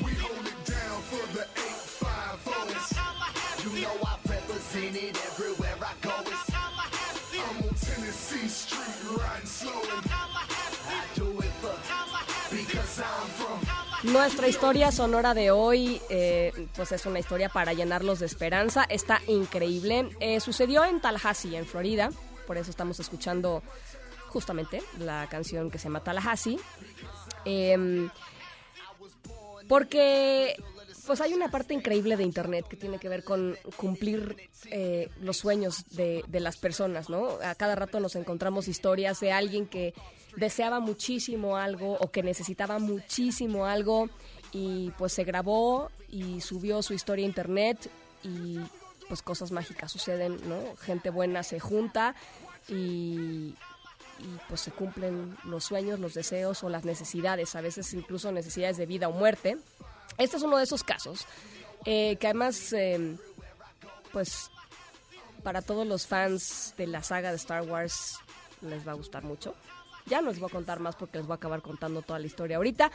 we hold it down for the 850s. You know I represent it everywhere I go. It's, I'm on Tennessee Street riding slow. I do it for, because I'm from. Nuestra historia sonora de hoy, eh, pues es una historia para llenarlos de esperanza. Está increíble. Eh, sucedió en Tallahassee, en Florida. Por eso estamos escuchando justamente la canción que se llama Tallahassee. Em, porque pues hay una parte increíble de Internet que tiene que ver con cumplir eh, los sueños de, de las personas, ¿no? A cada rato nos encontramos historias de alguien que deseaba muchísimo algo o que necesitaba muchísimo algo y pues se grabó y subió su historia a Internet y pues cosas mágicas suceden, ¿no? Gente buena se junta y, y pues se cumplen los sueños, los deseos o las necesidades, a veces incluso necesidades de vida o muerte. Este es uno de esos casos eh, que además, eh, pues para todos los fans de la saga de Star Wars les va a gustar mucho. Ya no les voy a contar más porque les voy a acabar contando toda la historia ahorita.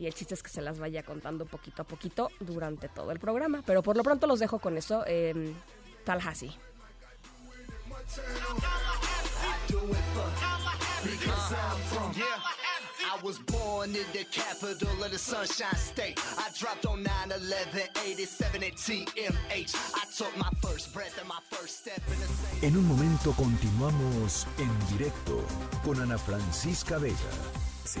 Y el chiste es que se las vaya contando poquito a poquito durante todo el programa. Pero por lo pronto los dejo con eso. Eh, from. Yeah. I was born in the capital of the Sunshine State. I dropped on 9-11, 87 at TMH. I took my first breath and my first step in the same. En un momento continuamos en directo con Ana Francisca Vega. Sí.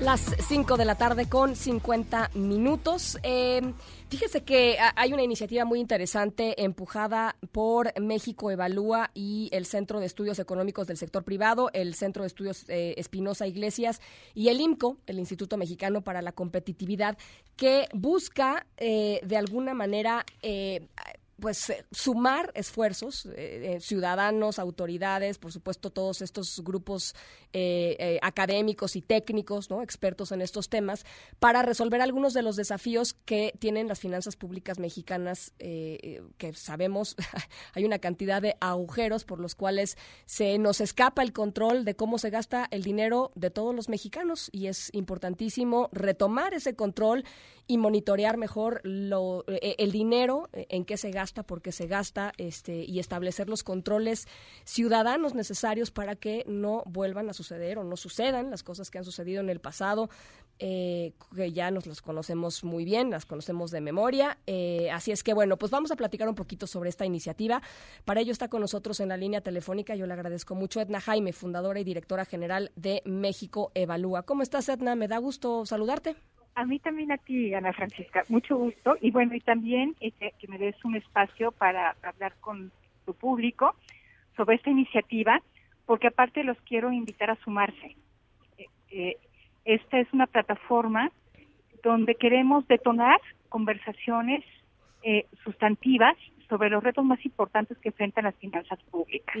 Las 5 de la tarde con 50 minutos. Eh, fíjese que ha- hay una iniciativa muy interesante empujada por México Evalúa y el Centro de Estudios Económicos del Sector Privado, el Centro de Estudios eh, Espinosa Iglesias y el IMCO, el Instituto Mexicano para la Competitividad, que busca eh, de alguna manera... pues eh, sumar esfuerzos, eh, eh, ciudadanos, autoridades, por supuesto todos estos grupos académicos y técnicos, ¿no? expertos en estos temas, para resolver algunos de los desafíos que tienen las finanzas públicas mexicanas, que sabemos [LAUGHS] hay una cantidad de agujeros por los cuales se nos escapa el control de cómo se gasta el dinero de todos los mexicanos y es importantísimo retomar ese control y monitorear mejor lo, el dinero, en qué se gasta, por qué se gasta, este, y establecer los controles ciudadanos necesarios para que no vuelvan a suceder o no sucedan las cosas que han sucedido en el pasado, eh, que ya nos las conocemos muy bien, las conocemos de memoria. Eh, así es que, bueno, pues vamos a platicar un poquito sobre esta iniciativa. Para ello está con nosotros en la línea telefónica, yo le agradezco mucho, Edna Jaime, fundadora y directora general de México Evalúa. ¿Cómo estás, Edna? Me da gusto saludarte. A mí también a ti, Ana Francisca, mucho gusto. Y bueno, y también este, que me des un espacio para hablar con tu público sobre esta iniciativa, porque aparte los quiero invitar a sumarse. Eh, eh, esta es una plataforma donde queremos detonar conversaciones eh, sustantivas sobre los retos más importantes que enfrentan las finanzas públicas,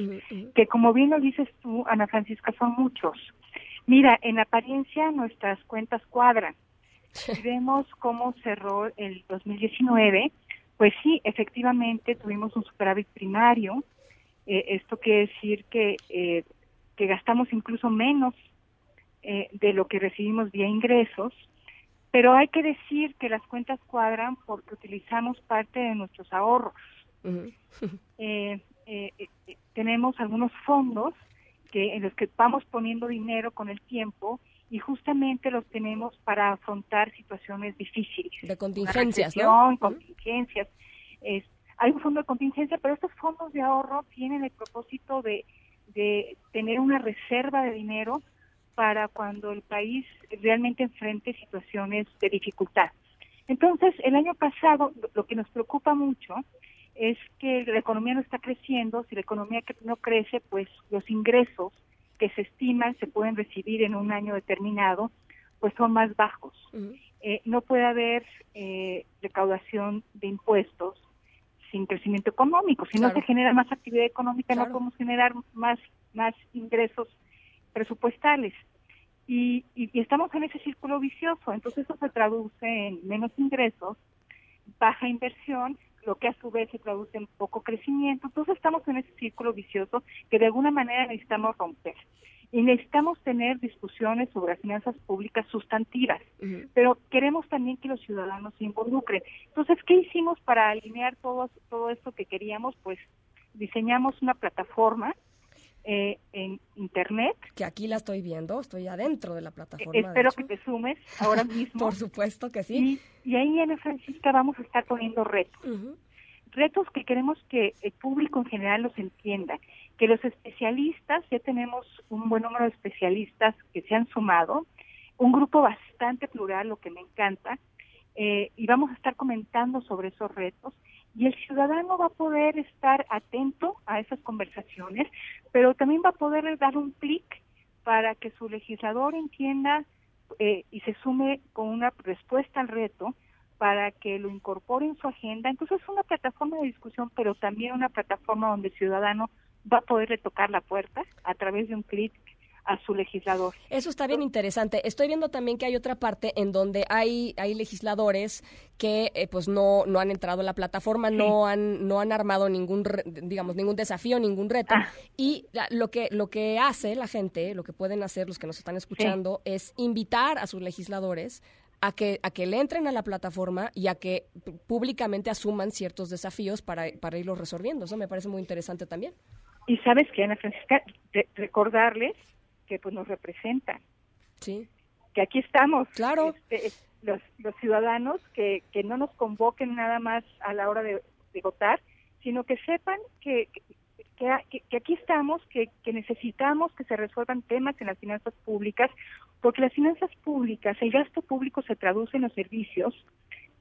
que como bien lo dices tú, Ana Francisca, son muchos. Mira, en apariencia nuestras cuentas cuadran, si vemos cómo cerró el 2019, pues sí, efectivamente tuvimos un superávit primario. Eh, esto quiere decir que, eh, que gastamos incluso menos eh, de lo que recibimos vía ingresos, pero hay que decir que las cuentas cuadran porque utilizamos parte de nuestros ahorros. [LAUGHS] Eh, eh, eh, tenemos algunos fondos que en los que vamos poniendo dinero con el tiempo y justamente los tenemos para afrontar situaciones difíciles. De contingencias, ¿no? contingencias. Es- hay un fondo de contingencia, pero estos fondos de ahorro tienen el propósito de, de tener una reserva de dinero para cuando el país realmente enfrente situaciones de dificultad. Entonces, el año pasado, lo- que nos preocupa mucho es que la economía no está creciendo. Si la economía no crece, pues los ingresos que se estiman se pueden recibir en un año determinado, pues son más bajos. Eh, no puede haber eh, recaudación de impuestos sin crecimiento económico. Si no Claro. se genera más actividad económica, Claro. no podemos generar más, más ingresos presupuestales. Y, y- y estamos en ese círculo vicioso. Entonces eso se traduce en menos ingresos, baja inversión, lo que a su vez se traduce en poco crecimiento. Entonces estamos en ese círculo vicioso que de alguna manera necesitamos romper. Y necesitamos tener discusiones sobre las finanzas públicas sustantivas, pero queremos también que los ciudadanos se involucren. Entonces, ¿qué hicimos para alinear todo, todo esto que queríamos? Pues diseñamos una plataforma eh, en Internet. Que aquí la estoy viendo, estoy adentro de la plataforma. de Espero que te sumes [LAUGHS] ahora mismo. Por supuesto que sí. Y, y ahí, Ana Francisca, vamos a estar poniendo retos. Retos que queremos que el público en general los entienda. Que los especialistas, ya tenemos un buen número de especialistas que se han sumado, un grupo bastante plural, lo que me encanta, eh, y vamos a estar comentando sobre esos retos. Y el ciudadano va a poder estar atento a esas conversaciones, pero también va a poder dar un clic para que su legislador entienda eh, y se sume con una respuesta al reto para que lo incorpore en su agenda. Entonces es una plataforma de discusión, pero también una plataforma donde el ciudadano va a poder tocar la puerta a través de un clic a su legislador. Eso está bien interesante. Estoy viendo también que hay otra parte en donde hay, hay legisladores que eh, pues no, no han entrado a la plataforma, no han no han armado ningún re- digamos ningún desafío, ningún reto Ah. y la- lo que lo que hace la gente, lo que pueden hacer los que nos están escuchando es invitar a sus legisladores a que a que le entren a la plataforma y a que públicamente asuman ciertos desafíos para, para irlos resolviendo. Eso me parece muy interesante también. Y sabes que, Ana Francisca, Re- recordarles que pues nos representan. Sí. Que aquí estamos. Claro. Este, los, los ciudadanos que, que no nos convoquen nada más a la hora de, de votar, sino que sepan que, que, aquí estamos, que, que necesitamos que se resuelvan temas en las finanzas públicas, porque las finanzas públicas, el gasto público se traduce en los servicios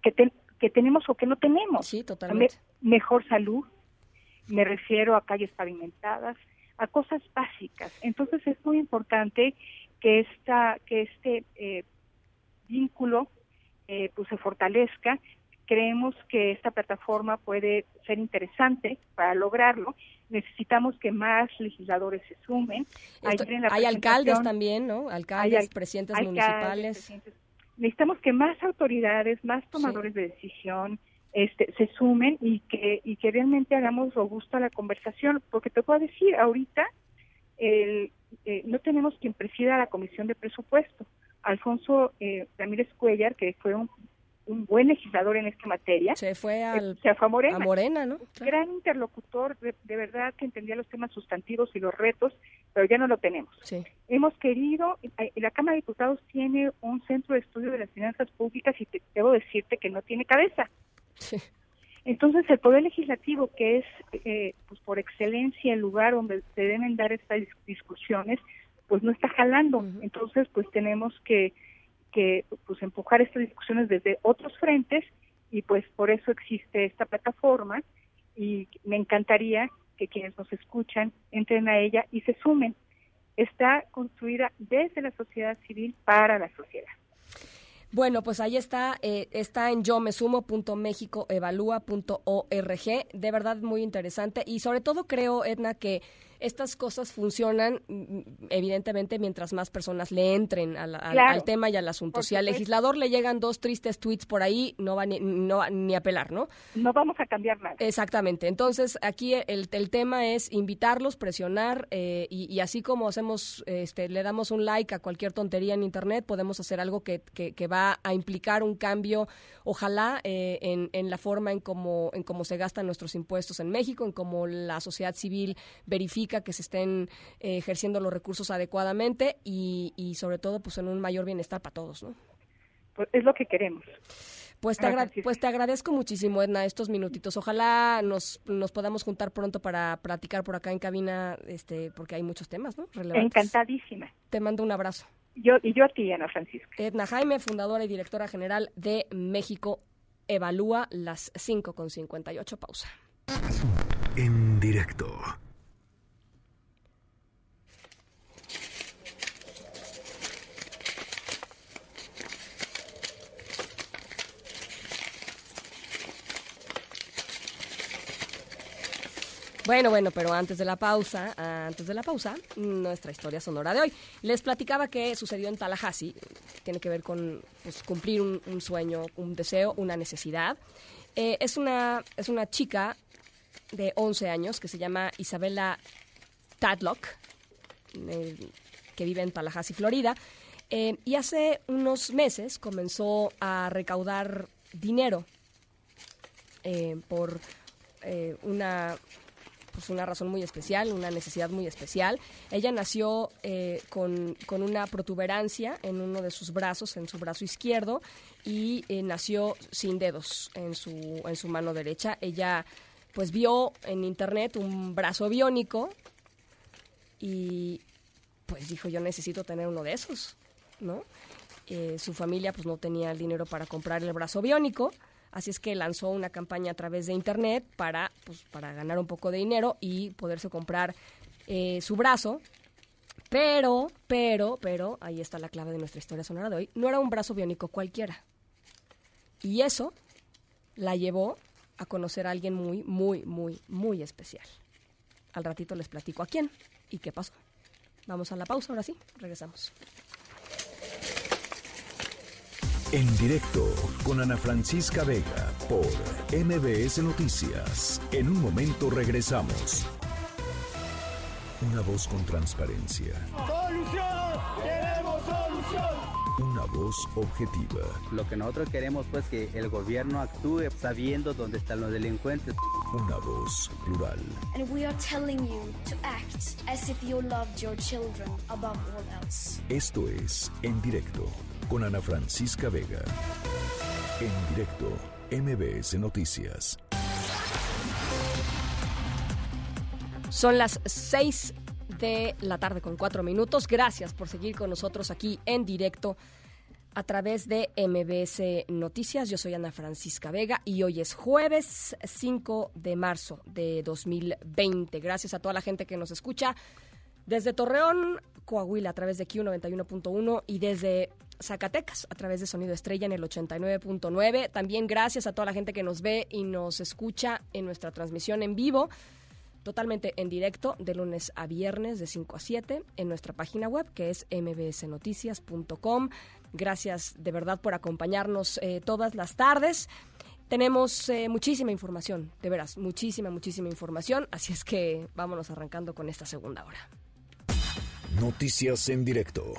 que, te- que tenemos o que no tenemos. Sí, totalmente. Me- mejor salud, me refiero a calles pavimentadas, a cosas básicas. Entonces es muy importante que esta, que este eh, vínculo eh, pues se fortalezca. Creemos que esta plataforma puede ser interesante para lograrlo. Necesitamos que más legisladores se sumen. Esto- hay alcaldes también, ¿no? Alcaldes, hay presidentes alcaldes, municipales. presidentes. Necesitamos que más autoridades, más tomadores de decisión este, se sumen y que, y que realmente hagamos robusta la conversación, porque te puedo decir, ahorita el, eh, no tenemos quien presida la Comisión de Presupuesto. Alfonso eh, Ramírez Cuellar, que fue un, un buen legislador en esta materia, se fue, al, se fue a Morena. a Morena, ¿no? Gran interlocutor, de, de verdad que entendía los temas sustantivos y los retos, pero ya no lo tenemos. Sí. Hemos querido, eh, la Cámara de Diputados tiene un centro de estudio de las finanzas públicas y te- debo decirte que no tiene cabeza. Entonces, el Poder Legislativo, que es eh, pues por excelencia el lugar donde se deben dar estas dis- discusiones, pues no está jalando. Entonces, pues tenemos que, que pues empujar estas discusiones desde otros frentes y pues por eso existe esta plataforma y me encantaría que quienes nos escuchan entren a ella y se sumen. Está construida desde la sociedad civil para la sociedad. Bueno, pues ahí está, eh, está en yo me sumo.mexicoevalúa.org, de verdad muy interesante. Y sobre todo creo, Edna, que estas cosas funcionan mm, evidentemente mientras más personas le entren al, al- Claro. al tema y al asunto. Si al legislador le llegan dos tristes tweets por ahí, no va ni, no va ni a pelar, ¿no? No vamos a cambiar nada. Exactamente. Entonces, aquí el, el tema es invitarlos, presionar, eh, y, y así como hacemos, este, le damos un like a cualquier tontería en Internet, podemos hacer algo que, que, que va a implicar un cambio, ojalá, eh, en, en la forma en cómo, en cómo se gastan nuestros impuestos en México, en cómo la sociedad civil verifica que se estén eh, ejerciendo los recursos adecuadamente y, y sobre todo, pues en un mayor bienestar para todos, ¿no? Pues es lo que queremos. Pues te, agra- pues te agradezco muchísimo, Edna, estos minutitos. Ojalá nos, nos podamos juntar pronto para platicar por acá en cabina, este, porque hay muchos temas, ¿no? Relevantes. Encantadísima. Te mando un abrazo. Yo y yo a ti, Ana Francisca. Edna Jaime, fundadora y directora general de México Evalúa las 5 con 58. Pausa. En directo. Bueno, bueno, pero antes de la pausa, antes de la pausa, nuestra historia sonora de hoy. Les platicaba que sucedió en Tallahassee, tiene que ver con pues, cumplir un, sueño, un deseo, una necesidad. Eh, es, una, es una chica de 11 años que se llama Isabella Tadlock, eh, que vive en Tallahassee, Florida, eh, y hace unos meses comenzó a recaudar dinero por una pues una razón muy especial, una necesidad muy especial. Ella nació eh, con, con una protuberancia en uno de sus brazos, en su brazo izquierdo, y eh, nació sin dedos en su, en su mano derecha. Ella pues vio en internet un brazo biónico y pues dijo yo necesito tener uno de esos, ¿no? Eh, su familia pues no tenía el dinero para comprar el brazo biónico, así es que lanzó una campaña a través de internet para, pues, para ganar un poco de dinero y poderse comprar eh, su brazo. Pero, pero, pero, ahí está la clave de nuestra historia sonora de hoy, no era un brazo biónico cualquiera. Y eso la llevó a conocer a alguien muy, muy, muy, muy especial. Al ratito les platico a quién y qué pasó. Vamos a la pausa, ahora sí, regresamos. En directo con Ana Francisca Vega por MBS Noticias. En un momento regresamos. Una voz con transparencia. ¡Solución! ¡Queremos solución! Una voz objetiva. Lo que nosotros queremos pues que el gobierno actúe sabiendo dónde están los delincuentes. Una voz plural. And we are telling you to act as if you loved your children above all else. Esto es En Directo con Ana Francisca Vega. En directo, MBS Noticias. Son las 6 de la tarde con 4 minutos. Gracias por seguir con nosotros aquí en directo a través de MBS Noticias. Yo soy Ana Francisca Vega y hoy es jueves 5 de marzo de 2020. Gracias a toda la gente que nos escucha desde Torreón, Coahuila a través de Q91.1 y desde Zacatecas a través de Sonido Estrella en el 89.9. También gracias a toda la gente que nos ve y nos escucha en nuestra transmisión en vivo totalmente en directo de lunes a viernes de 5 a 7 en nuestra página web que es mbsnoticias.com. Gracias de verdad por acompañarnos eh, todas las tardes. Tenemos eh, muchísima información, de veras, muchísima, muchísima información, así es que vámonos arrancando con esta segunda hora. Noticias en directo.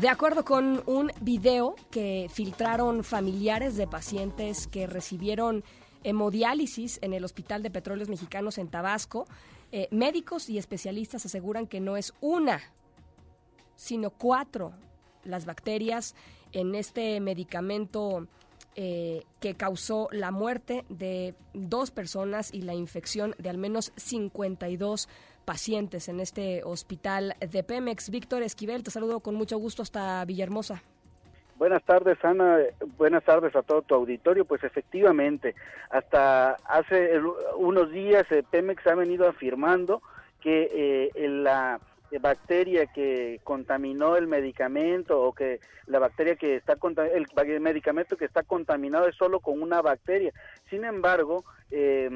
De acuerdo con un video que filtraron familiares de pacientes que recibieron hemodiálisis en el Hospital de Petróleos Mexicanos en Tabasco, eh, médicos y especialistas aseguran que no es una, sino cuatro las bacterias en este medicamento eh, que causó la muerte de dos personas y la infección de al menos 52 pacientes en este hospital de Pemex. Víctor Esquivel, te saludo con mucho gusto hasta Villahermosa. Buenas tardes, Ana. Buenas tardes a todo tu auditorio. Pues efectivamente, hasta hace unos días eh, Pemex ha venido afirmando que eh, la bacteria que contaminó el medicamento o que la bacteria que está el medicamento que está contaminado es solo con una bacteria. Sin embargo, eh,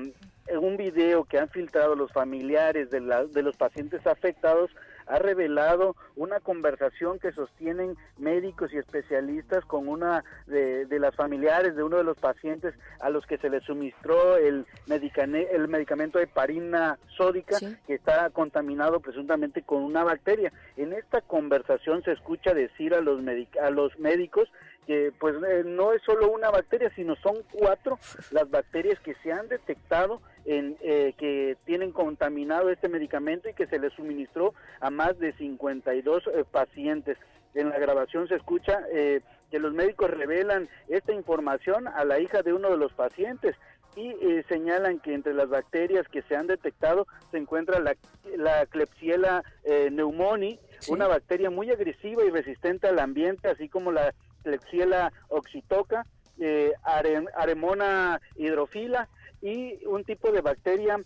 en un video que han filtrado los familiares de, la, de los pacientes afectados ha revelado una conversación que sostienen médicos y especialistas con una de, las familiares de uno de los pacientes a los que se les suministró el, el medicamento de parina sódica que está contaminado presuntamente con una bacteria. En esta conversación se escucha decir a los, a los médicos que pues eh, no es solo una bacteria, sino son cuatro las bacterias que se han detectado en eh, que tienen contaminado este medicamento y que se le suministró a más de 52 eh, pacientes. En la grabación se escucha que los médicos revelan esta información a la hija de uno de los pacientes y señalan que entre las bacterias que se han detectado se encuentra la, la Klebsiella pneumoniae, una bacteria muy agresiva y resistente al ambiente, así como la Klebsiella oxitoca, eh, Aremona hidrofila y un tipo de bacteria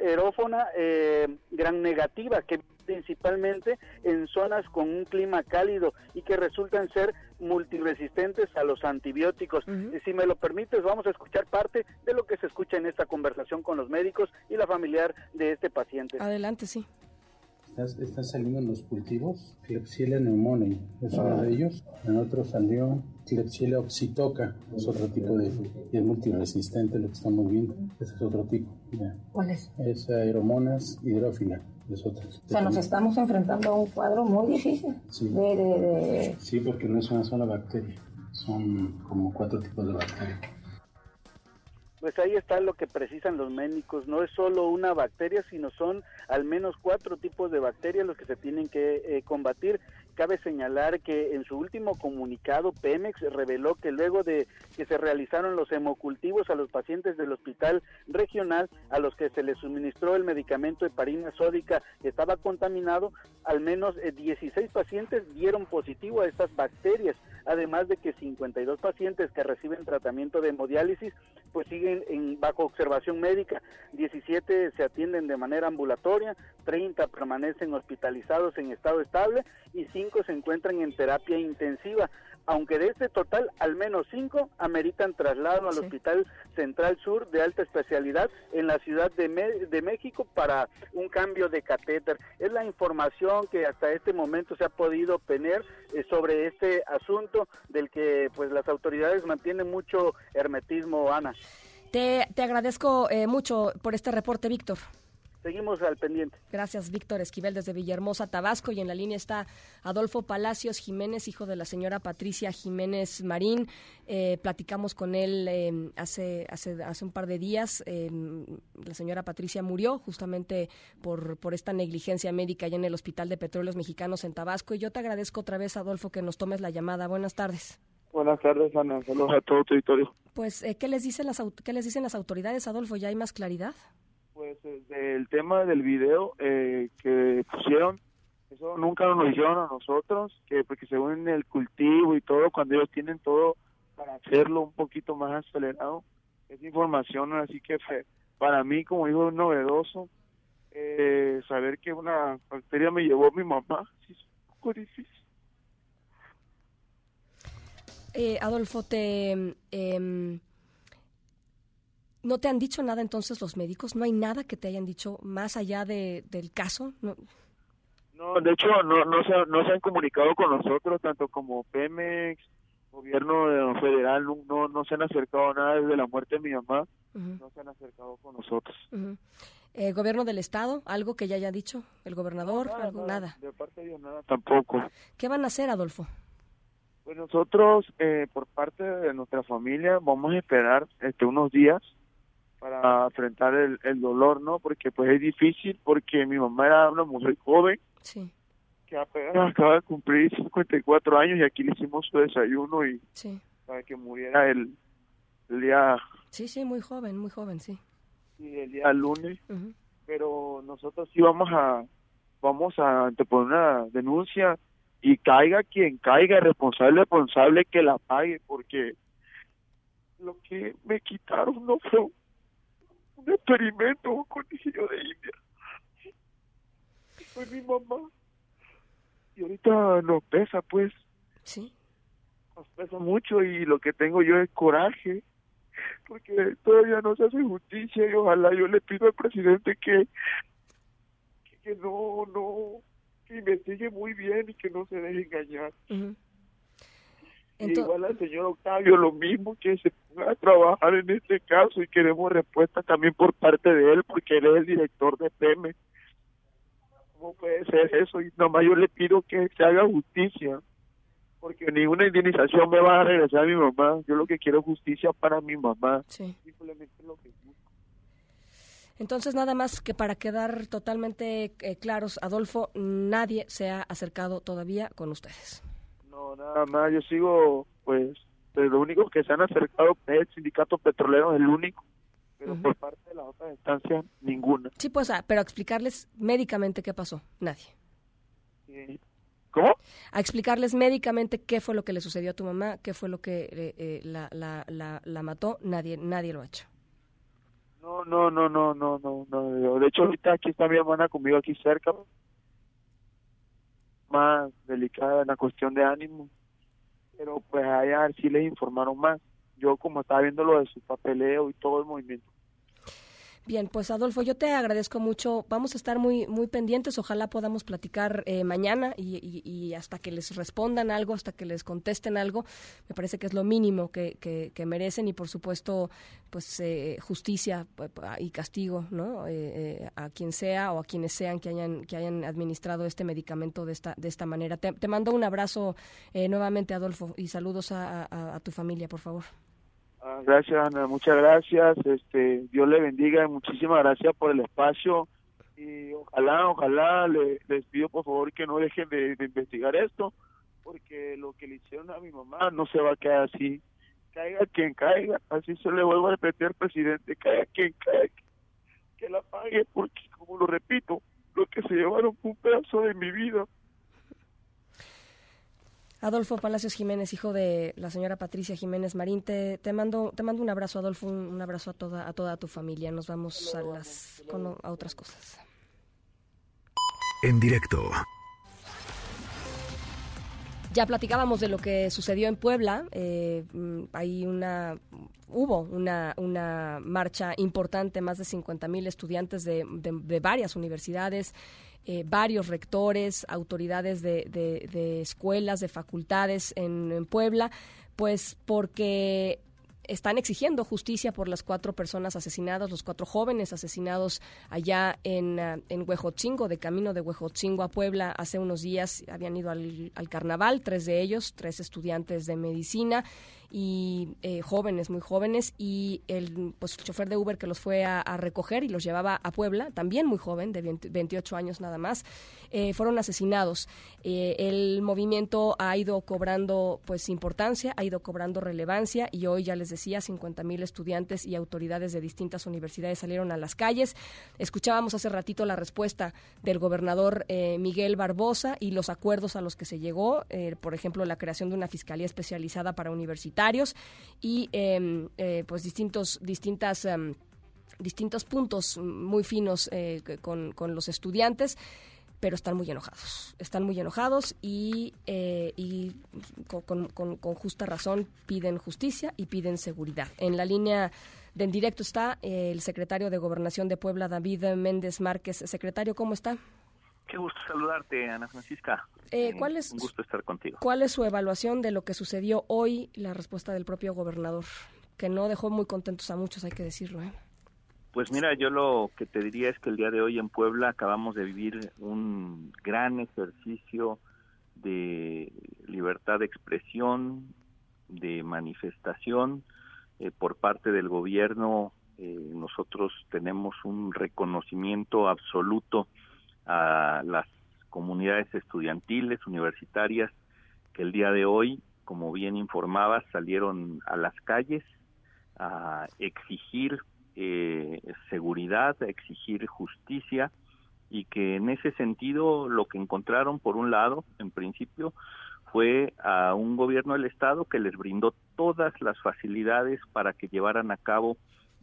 aerófona eh, gran negativa que principalmente en zonas con un clima cálido y que resultan ser multiresistentes a los antibióticos. Si me lo permites, vamos a escuchar parte de lo que se escucha en esta conversación con los médicos y la familiar de este paciente. Adelante, sí están saliendo en los cultivos Klebsiella pneumoniae, es uno de ellos. En otro salió Klebsiella oxitoca, es otro tipo de, y es multiresistente lo que estamos viendo. Ese es otro tipo. ¿Cuál es? Es Aeromonas hidrófila. Es otra. O sea, nos estamos enfrentando a un cuadro muy difícil. Sí. De, de... sí, porque no es una sola bacteria, son como cuatro tipos de bacterias pues ahí está lo que precisan los médicos. No es solo una bacteria, sino son al menos cuatro tipos de bacterias los que se tienen que eh, combatir. Cabe señalar que en su último comunicado, Pemex reveló que luego de que se realizaron los hemocultivos a los pacientes del hospital regional a los que se les suministró el medicamento heparina sódica estaba contaminado, al menos 16 eh, pacientes dieron positivo a estas bacterias, además de que 52 pacientes que reciben tratamiento de hemodiálisis pues siguen en bajo observación médica, 17 se atienden de manera ambulatoria, 30 permanecen hospitalizados en estado estable y 5 se encuentran en terapia intensiva aunque de este total al menos cinco ameritan traslado al Hospital Central Sur de alta especialidad en la Ciudad de, Me- de México para un cambio de catéter. Es la información que hasta este momento se ha podido obtener eh, sobre este asunto del que pues las autoridades mantienen mucho hermetismo, Ana. Te, te agradezco eh, mucho por este reporte, Víctor. Seguimos al pendiente. Gracias, Víctor Esquivel, desde Villahermosa, Tabasco. Y en la línea está Adolfo Palacios Jiménez, hijo de la señora Patricia Jiménez Marín. Eh, platicamos con él eh, hace, hace, hace un par de días. Eh, la señora Patricia murió justamente por, por esta negligencia médica allá en el Hospital de Petróleos Mexicanos en Tabasco. Y yo te agradezco otra vez, Adolfo, que nos tomes la llamada. Buenas tardes. Buenas tardes, Ana. Saludos a todo tu auditorio. Pues, eh, ¿qué, les dicen las, ¿qué les dicen las autoridades, Adolfo? ¿Ya hay más claridad? Pues eh, el tema del video eh, que pusieron, eso nunca nos lo hicieron a nosotros, que porque según el cultivo y todo, cuando ellos tienen todo para hacerlo un poquito más acelerado, es información, así que para mí como hijo novedoso, eh, saber que una bacteria me llevó mi mamá, sí, es un difícil. Eh, Adolfo, te, em, ¿no te han dicho nada entonces los médicos? ¿No hay nada que te hayan dicho más allá de, del caso? No, No, de hecho, no, no, se, no se han comunicado con nosotros, tanto como Pemex, gobierno de- federal, no, no, no se han acercado a nada desde la muerte de mi mamá, no se han acercado con nosotros. Eh, ¿Gobierno del Estado? ¿Algo que ya haya dicho? ¿El gobernador? Nada, algo, nada, nada. De parte de ellos nada tampoco. ¿Qué van a hacer, Adolfo? Pues nosotros, eh, por parte de nuestra familia, vamos a esperar este, unos días para enfrentar el, el dolor, ¿no? Porque pues es difícil, porque mi mamá era una mujer joven, Sí, que apenas acaba de cumplir 54 años y aquí le hicimos su desayuno y sí. para que muriera el, el día Sí, sí, muy joven, muy joven, sí. y el día lunes pero nosotros sí vamos a vamos a anteponer una denuncia y caiga quien caiga responsable responsable que la pague porque lo que me quitaron no fue un experimento un conejillo de India. Fue mi mamá. Y ahorita nos pesa pues. Sí. Nos pesa mucho y lo que tengo yo es coraje porque todavía no se hace justicia y ojalá yo le pido al presidente que que, que no no que investigue muy bien y que no se deje engañar. Y Igual al señor Octavio lo mismo que se ponga a trabajar en este caso y queremos respuesta también por parte de él porque él es el director de PEME ¿cómo puede ser eso? y nomás yo le pido que se haga justicia porque ninguna indemnización me va a regresar a mi mamá yo lo que quiero es justicia para mi mamá Sí. simplemente lo que Entonces, nada más que para quedar totalmente eh, claros, Adolfo, nadie se ha acercado todavía con ustedes. No, nada más, yo sigo, pues, pero lo único que se han acercado es el sindicato petrolero, es el único, pero por parte de las otras instancias, ninguna. Sí, pues, ah, pero a explicarles médicamente qué pasó, nadie. ¿Cómo? A explicarles médicamente qué fue lo que le sucedió a tu mamá, qué fue lo que eh, eh, la, la, la, la mató, nadie, nadie lo ha hecho. No, no, no, no, no, no, no. De hecho, ahorita aquí está mi hermana conmigo aquí cerca, más delicada en la cuestión de ánimo, pero pues allá sí les informaron más. Yo como estaba viendo lo de su papeleo y todo el movimiento. Bien, pues Adolfo, yo te agradezco mucho. Vamos a estar muy muy pendientes. Ojalá podamos platicar eh, mañana y, hasta que les respondan algo, hasta que les contesten algo. Me parece que es lo mínimo que, que- que merecen y, por supuesto, pues eh, justicia y castigo, ¿no? Eh, eh, a quien sea o a quienes sean que hayan que hayan administrado este medicamento de esta de esta manera. Te, mando un abrazo eh, nuevamente, Adolfo, y saludos a tu familia, por favor. Ah, Gracias, Ana, muchas gracias. Este, Dios le bendiga y muchísimas gracias por el espacio. Y ojalá, ojalá le- les pido por favor que no dejen de, de investigar esto, porque lo que le hicieron a mi mamá no se va a quedar así. Caiga quien caiga, así se le vuelvo a repetir al presidente, caiga quien caiga, que la pague, porque como lo repito, lo que se llevaron fue un pedazo de mi vida. Adolfo Palacios Jiménez, hijo de la señora Patricia Jiménez Marín, te, te mando te mando un abrazo, Adolfo, un, un abrazo a toda a toda tu familia. Nos vamos a las con, a otras cosas. En directo. Ya platicábamos de lo que sucedió en Puebla. Eh, mm, hay una, hubo una, una marcha importante, más de 50 mil estudiantes de, de- de varias universidades, eh, varios rectores, autoridades de, de- escuelas, de facultades en, en Puebla, pues porque están exigiendo justicia por las cuatro personas asesinadas, los cuatro jóvenes asesinados allá en, ah, en Huejotzingo, de camino de Huejotzingo a Puebla. Hace unos días habían ido al, al carnaval, tres de ellos, tres estudiantes de medicina y eh, jóvenes, muy jóvenes, y el, pues, el chofer de Uber que los fue a, recoger y los llevaba a Puebla, también muy joven, de 20 28 años nada más, eh, fueron asesinados. Eh, el movimiento ha ido cobrando pues importancia, ha ido cobrando relevancia y hoy ya les decía 50 mil estudiantes y autoridades de distintas universidades salieron a las calles. Escuchábamos hace ratito la respuesta del gobernador eh, Miguel Barbosa y los acuerdos a los que se llegó, por ejemplo la creación de una fiscalía especializada para universitarios y em, eh, pues distintos distintas em, distintos puntos muy finos eh, con, con los estudiantes pero están muy enojados. Están muy enojados y, eh, y con, con- justa razón piden justicia y piden seguridad. En la línea de en directo está el secretario de Gobernación de Puebla, David Méndez Márquez. Secretario, ¿cómo está? Qué gusto saludarte, Ana Francisca. Eh, ¿cuál es- Un gusto estar contigo. ¿Cuál es su evaluación de lo que sucedió hoy, la respuesta del propio gobernador? Que no dejó muy contentos a muchos, hay que decirlo. ¿eh? Pues mira, yo lo que te diría es que el día de hoy en Puebla acabamos de vivir un gran ejercicio de libertad de expresión, de manifestación eh, por parte del gobierno. eh, nosotros tenemos un reconocimiento absoluto a las comunidades estudiantiles, universitarias, que el día de hoy, como bien informabas, salieron a las calles a exigir eh, seguridad, a exigir justicia y que en ese sentido lo que encontraron por un lado, en principio, fue a un gobierno del estado que les brindó todas las facilidades para que llevaran a cabo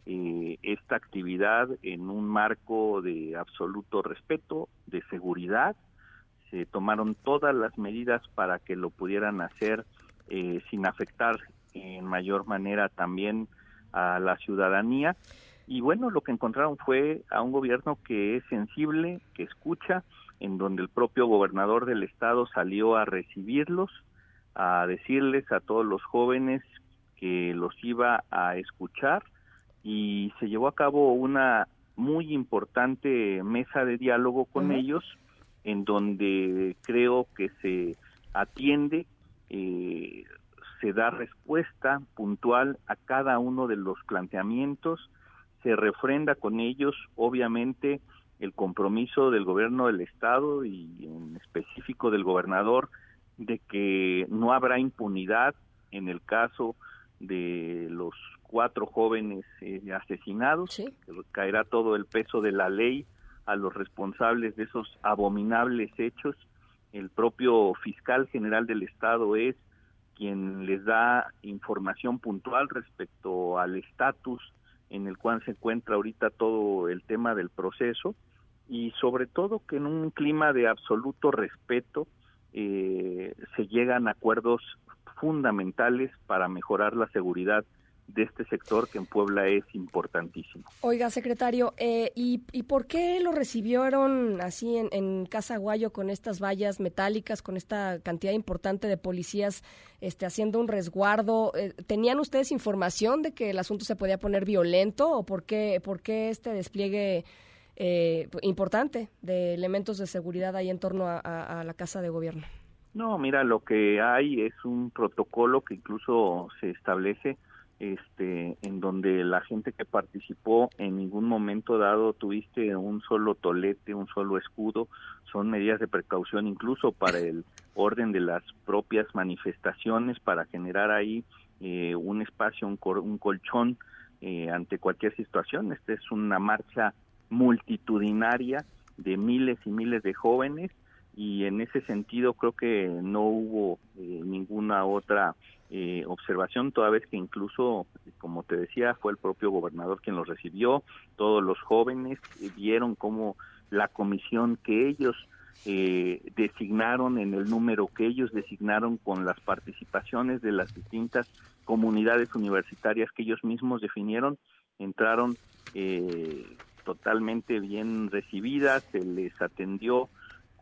eh, esta actividad en un marco de absoluto respeto, de seguridad. Se tomaron todas las medidas para que lo pudieran hacer eh, sin afectar en mayor manera también a la ciudadanía. Y bueno, lo que encontraron fue a un gobierno que es sensible, que escucha, en donde el propio gobernador del estado salió a recibirlos, a decirles a todos los jóvenes que los iba a escuchar y se llevó a cabo una muy importante mesa de diálogo con ellos en donde creo que se atiende eh, se da respuesta puntual a cada uno de los planteamientos, se refrenda con ellos, obviamente, el compromiso del gobierno del Estado y en específico del gobernador de que no habrá impunidad en el caso de los cuatro jóvenes eh, asesinados, que caerá todo el peso de la ley a los responsables de esos abominables hechos. El propio fiscal general del Estado es quien les da información puntual respecto al estatus en el cual se encuentra ahorita todo el tema del proceso y sobre todo que en un clima de absoluto respeto eh, se llegan a acuerdos fundamentales para mejorar la seguridad de este sector que en Puebla es importantísimo. Oiga, secretario, eh, ¿y, ¿y por qué lo recibieron así en, en Casa Guayo con estas vallas metálicas, con esta cantidad importante de policías este, haciendo un resguardo? Eh, ¿Tenían ustedes información de que el asunto se podía poner violento o por qué, por qué este despliegue eh, importante de elementos de seguridad ahí en torno a, a- a la Casa de Gobierno? No, mira, lo que hay es un protocolo que incluso se establece este en donde la gente que participó en ningún momento dado tuviste un solo tolete, un solo escudo, son medidas de precaución incluso para el orden de las propias manifestaciones para generar ahí eh, un espacio, un, cor- un colchón eh, ante cualquier situación. Esta es una marcha multitudinaria de miles y miles de jóvenes y en ese sentido creo que no hubo eh, ninguna otra eh, observación, toda vez que incluso, como te decía, fue el propio gobernador quien los recibió, todos los jóvenes eh, vieron cómo la comisión que ellos eh, designaron en el número que ellos designaron con las participaciones de las distintas comunidades universitarias que ellos mismos definieron, entraron eh, totalmente bien recibidas, se les atendió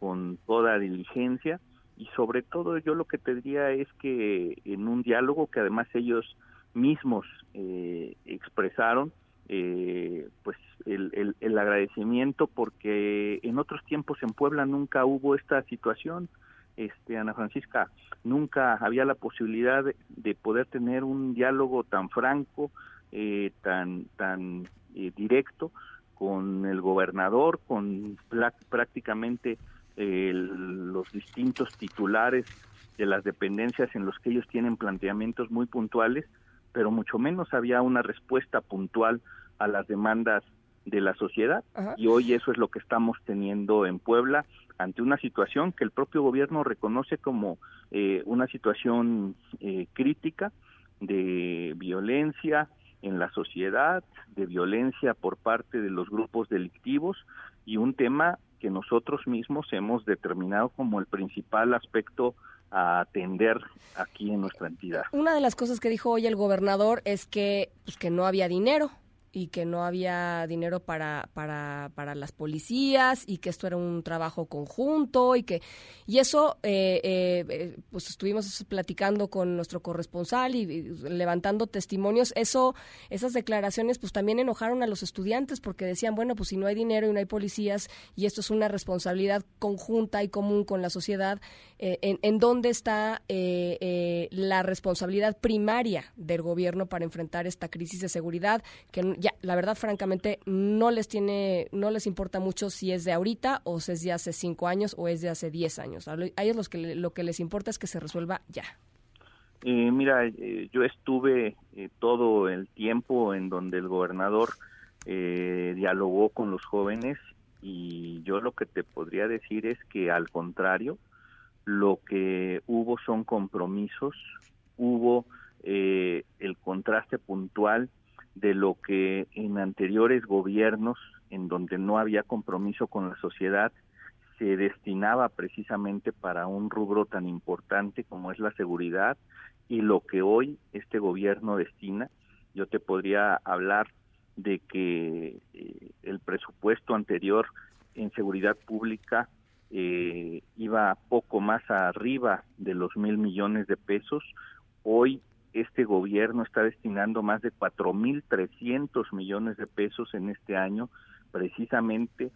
con toda diligencia. Y sobre todo yo lo que te diría es que en un diálogo que además ellos mismos eh, expresaron, eh, pues el, el, el, agradecimiento porque en otros tiempos en Puebla nunca hubo esta situación, este Ana Francisca, nunca había la posibilidad de, de poder tener un diálogo tan franco, eh, tan tan eh, directo con el gobernador, con prácticamente eh, los distintos titulares de las dependencias en los que ellos tienen planteamientos muy puntuales, pero mucho menos había una respuesta puntual a las demandas de la sociedad Ajá. y hoy eso es lo que estamos teniendo en Puebla ante una situación que el propio gobierno reconoce como eh, una situación eh, crítica de violencia en la sociedad, de violencia por parte de los grupos delictivos y un tema que nosotros mismos hemos determinado como el principal aspecto a atender aquí en nuestra entidad. Una de las cosas que dijo hoy el gobernador es que pues que no había dinero y que no había dinero para, para, para las policías y que esto era un trabajo conjunto y que y eso eh, eh, pues estuvimos platicando con nuestro corresponsal y, y, levantando testimonios. Eso esas declaraciones pues también enojaron a los estudiantes porque decían bueno pues si no hay dinero y no hay policías y esto es una responsabilidad conjunta y común con la sociedad eh, en, dónde está la responsabilidad primaria del gobierno para enfrentar esta crisis de seguridad que ya, la verdad, francamente, no les tiene, no les importa mucho si es de ahorita o si es de hace cinco años o es de hace diez años. A ellos los que, lo que les importa es que se resuelva ya. Eh, mira, eh, yo estuve eh, todo el tiempo en donde el gobernador eh, dialogó con los jóvenes y yo lo que te podría decir es que al contrario, lo que hubo son compromisos, hubo el contraste puntual de lo que en anteriores gobiernos, en donde no había compromiso con la sociedad, se destinaba precisamente para un rubro tan importante como es la seguridad y lo que hoy este gobierno destina. Yo te podría hablar de que eh, el presupuesto anterior en seguridad pública eh, iba poco más arriba de los mil millones de pesos. Hoy este gobierno está destinando más de 4.300 millones de pesos en este año precisamente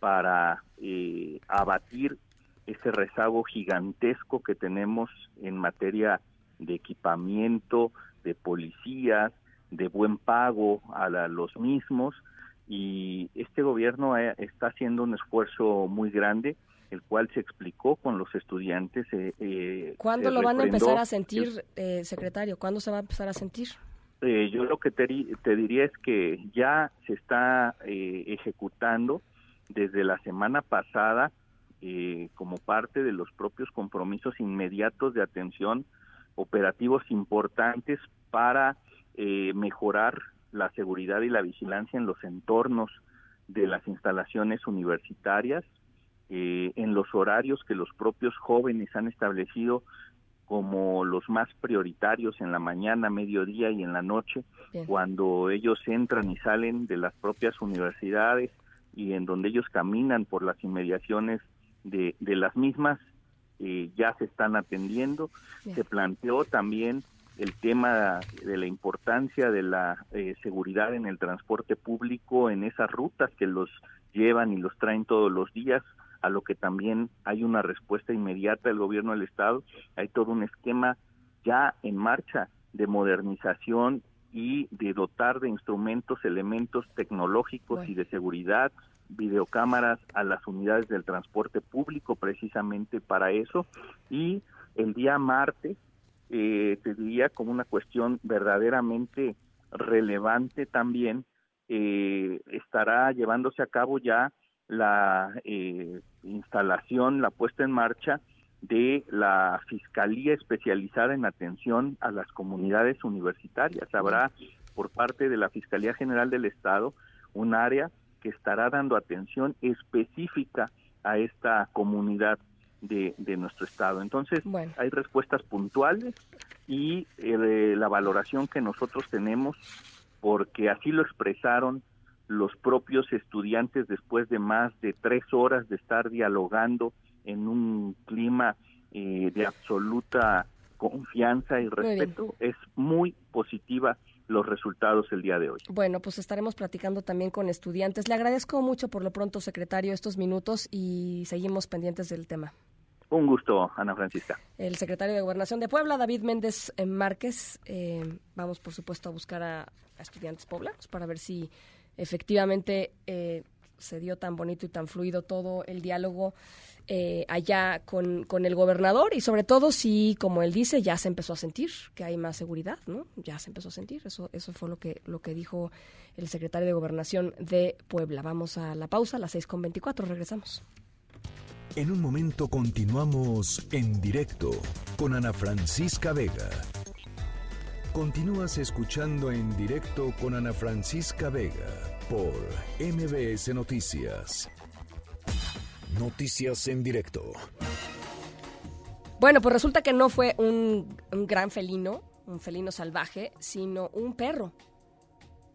para eh, abatir ese rezago gigantesco que tenemos en materia de equipamiento, de policías, de buen pago a la, los mismos y este gobierno eh, está haciendo un esfuerzo muy grande el cual se explicó con los estudiantes. Eh, eh, ¿Cuándo lo van a empezar a sentir, eh, secretario? ¿Cuándo se va a empezar a sentir? Eh, yo lo que te, te, diría es que ya se está eh, ejecutando desde la semana pasada eh, como parte de los propios compromisos inmediatos de atención operativos importantes para mejorar la seguridad y la vigilancia en los entornos de las instalaciones universitarias, eh, en los horarios que los propios jóvenes han establecido como los más prioritarios en la mañana, mediodía y en la noche, Bien. cuando ellos entran y salen de las propias universidades y en donde ellos caminan por las inmediaciones de, de las mismas, eh, ya se están atendiendo. Bien. Se planteó también el tema de la importancia de la eh, seguridad en el transporte público en esas rutas que los llevan y los traen todos los días, a lo que también hay una respuesta inmediata del gobierno del estado, hay todo un esquema ya en marcha de modernización y de dotar de instrumentos, elementos tecnológicos bueno. y de seguridad, videocámaras a las unidades del transporte público precisamente para eso y el día martes eh, te diría como una cuestión verdaderamente relevante también eh, estará llevándose a cabo ya la eh, instalación, la puesta en marcha de la Fiscalía especializada en atención a las comunidades universitarias. Habrá por parte de la Fiscalía General del Estado un área que estará dando atención específica a esta comunidad de, de nuestro estado. Entonces, hay respuestas puntuales y eh, la valoración que nosotros tenemos, porque así lo expresaron los propios estudiantes después de más de tres horas de estar dialogando en un clima eh, de absoluta confianza y respeto, es muy positiva los resultados el día de hoy. Bueno, pues estaremos platicando también con estudiantes. Le agradezco mucho por lo pronto, secretario, estos minutos y seguimos pendientes del tema. Un gusto, Ana Francisca. El secretario de Gobernación de Puebla, David Méndez eh, Márquez. Eh, vamos, por supuesto, a buscar a, estudiantes poblanos para ver si efectivamente eh, se dio tan bonito y tan fluido todo el diálogo eh, allá con, con, el gobernador y sobre todo si, como él dice, ya se empezó a sentir que hay más seguridad, ¿no? Ya se empezó a sentir, eso, eso fue lo que, lo que dijo el secretario de Gobernación de Puebla. Vamos a la pausa, a las 6.24, regresamos. En un momento continuamos en directo con Ana Francisca Vega. Continúas escuchando en directo con Ana Francisca Vega por MBS Noticias. Noticias en directo. Bueno, pues resulta que no fue un, gran felino, un felino salvaje, sino un perro,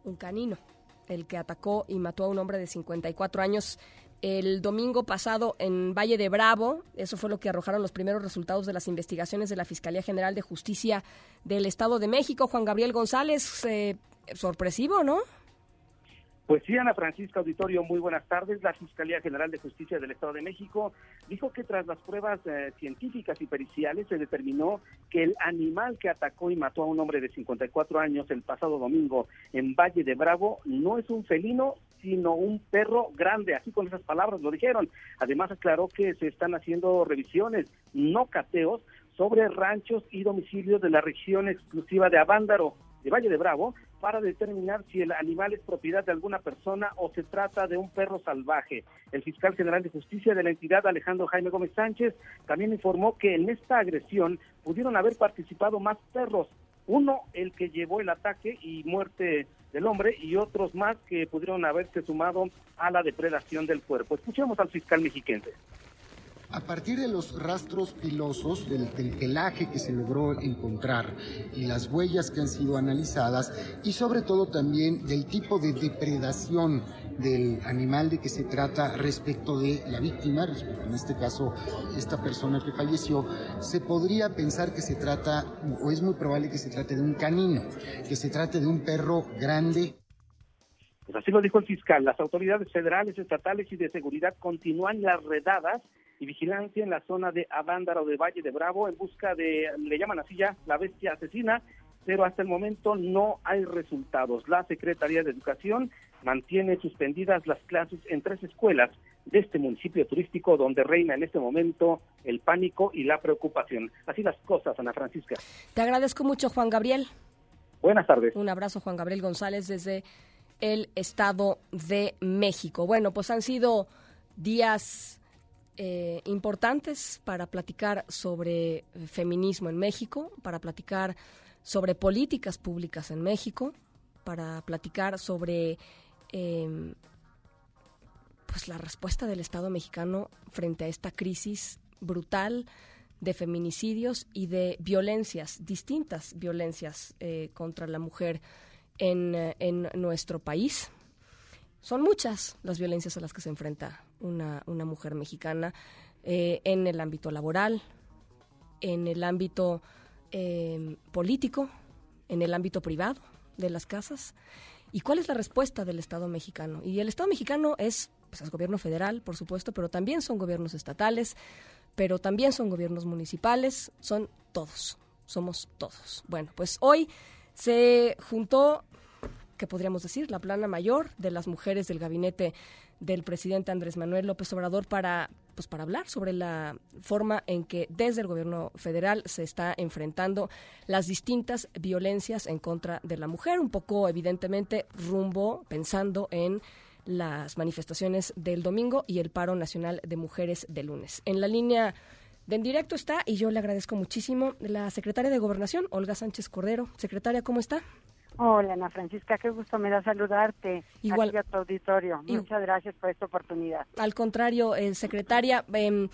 un canino, el que atacó y mató a un hombre de 54 años el domingo pasado en Valle de Bravo. Eso fue lo que arrojaron los primeros resultados de las investigaciones de la Fiscalía General de Justicia del Estado de México. Juan Gabriel González, eh, sorpresivo, ¿no? Pues sí, Ana Francisca Auditorio, muy buenas tardes. La Fiscalía General de Justicia del Estado de México dijo que tras las pruebas eh, científicas y periciales se determinó que el animal que atacó y mató a un hombre de 54 años el pasado domingo en Valle de Bravo no es un felino, sino un perro grande. Así con esas palabras lo dijeron. Además aclaró que se están haciendo revisiones, no cateos, sobre ranchos y domicilios de la región exclusiva de Avándaro, de Valle de Bravo, para determinar si el animal es propiedad de alguna persona o se trata de un perro salvaje. El fiscal general de justicia de la entidad, Alejandro Jaime Gómez Sánchez, también informó que en esta agresión pudieron haber participado más perros. Uno, el que llevó el ataque y muerte del hombre, y otros más que pudieron haberse sumado a la depredación del cuerpo. Escuchemos al fiscal mexiquense. A partir de los rastros pilosos, del, pelaje que se logró encontrar y las huellas que han sido analizadas y sobre todo también del tipo de depredación del animal de que se trata respecto de la víctima, en este caso esta persona que falleció, se podría pensar que se trata, o es muy probable que se trate de un canino, que se trate de un perro grande, pues así lo dijo el fiscal. Las autoridades federales, estatales y de seguridad continúan las redadas y vigilancia en la zona de Avándaro de Valle de Bravo en busca de, le llaman así ya, la bestia asesina, pero hasta el momento no hay resultados. La Secretaría de Educación mantiene suspendidas las clases en tres escuelas de este municipio turístico donde reina en este momento el pánico y la preocupación. Así las cosas, Ana Francisca. Te agradezco mucho, Juan Gabriel. Buenas tardes. Un abrazo, Juan Gabriel González, desde el Estado de México. Bueno, pues han sido días eh, importantes para platicar sobre feminismo en México, para platicar sobre políticas públicas en México, para platicar sobre em, pues la respuesta del Estado mexicano frente a esta crisis brutal de feminicidios y de violencias, distintas violencias eh, contra la mujer en, eh, en nuestro país. Son muchas las violencias a las que se enfrenta una, una mujer mexicana eh, en el ámbito laboral, en el ámbito em, político, en el ámbito privado de las casas. ¿Y cuál es la respuesta del Estado mexicano? Y el Estado mexicano es, pues, es gobierno federal, por supuesto, pero también son gobiernos estatales, pero también son gobiernos municipales, son todos, somos todos. Bueno, pues hoy se juntó, ¿qué podríamos decir? La plana mayor de las mujeres del gabinete del presidente Andrés Manuel López Obrador para pues para hablar sobre la forma en que desde el gobierno federal se está enfrentando las distintas violencias en contra de la mujer, un poco evidentemente rumbo pensando en las manifestaciones del domingo y el paro nacional de mujeres del lunes. En la línea de en directo está, y yo le agradezco muchísimo, la secretaria de Gobernación, Olga Sánchez Cordero. Secretaria, ¿cómo está? Hola, Ana Francisca, qué gusto me da saludarte. Igual. Aquí a tu auditorio. Y- Muchas gracias por esta oportunidad. Al contrario, eh, secretaria, em,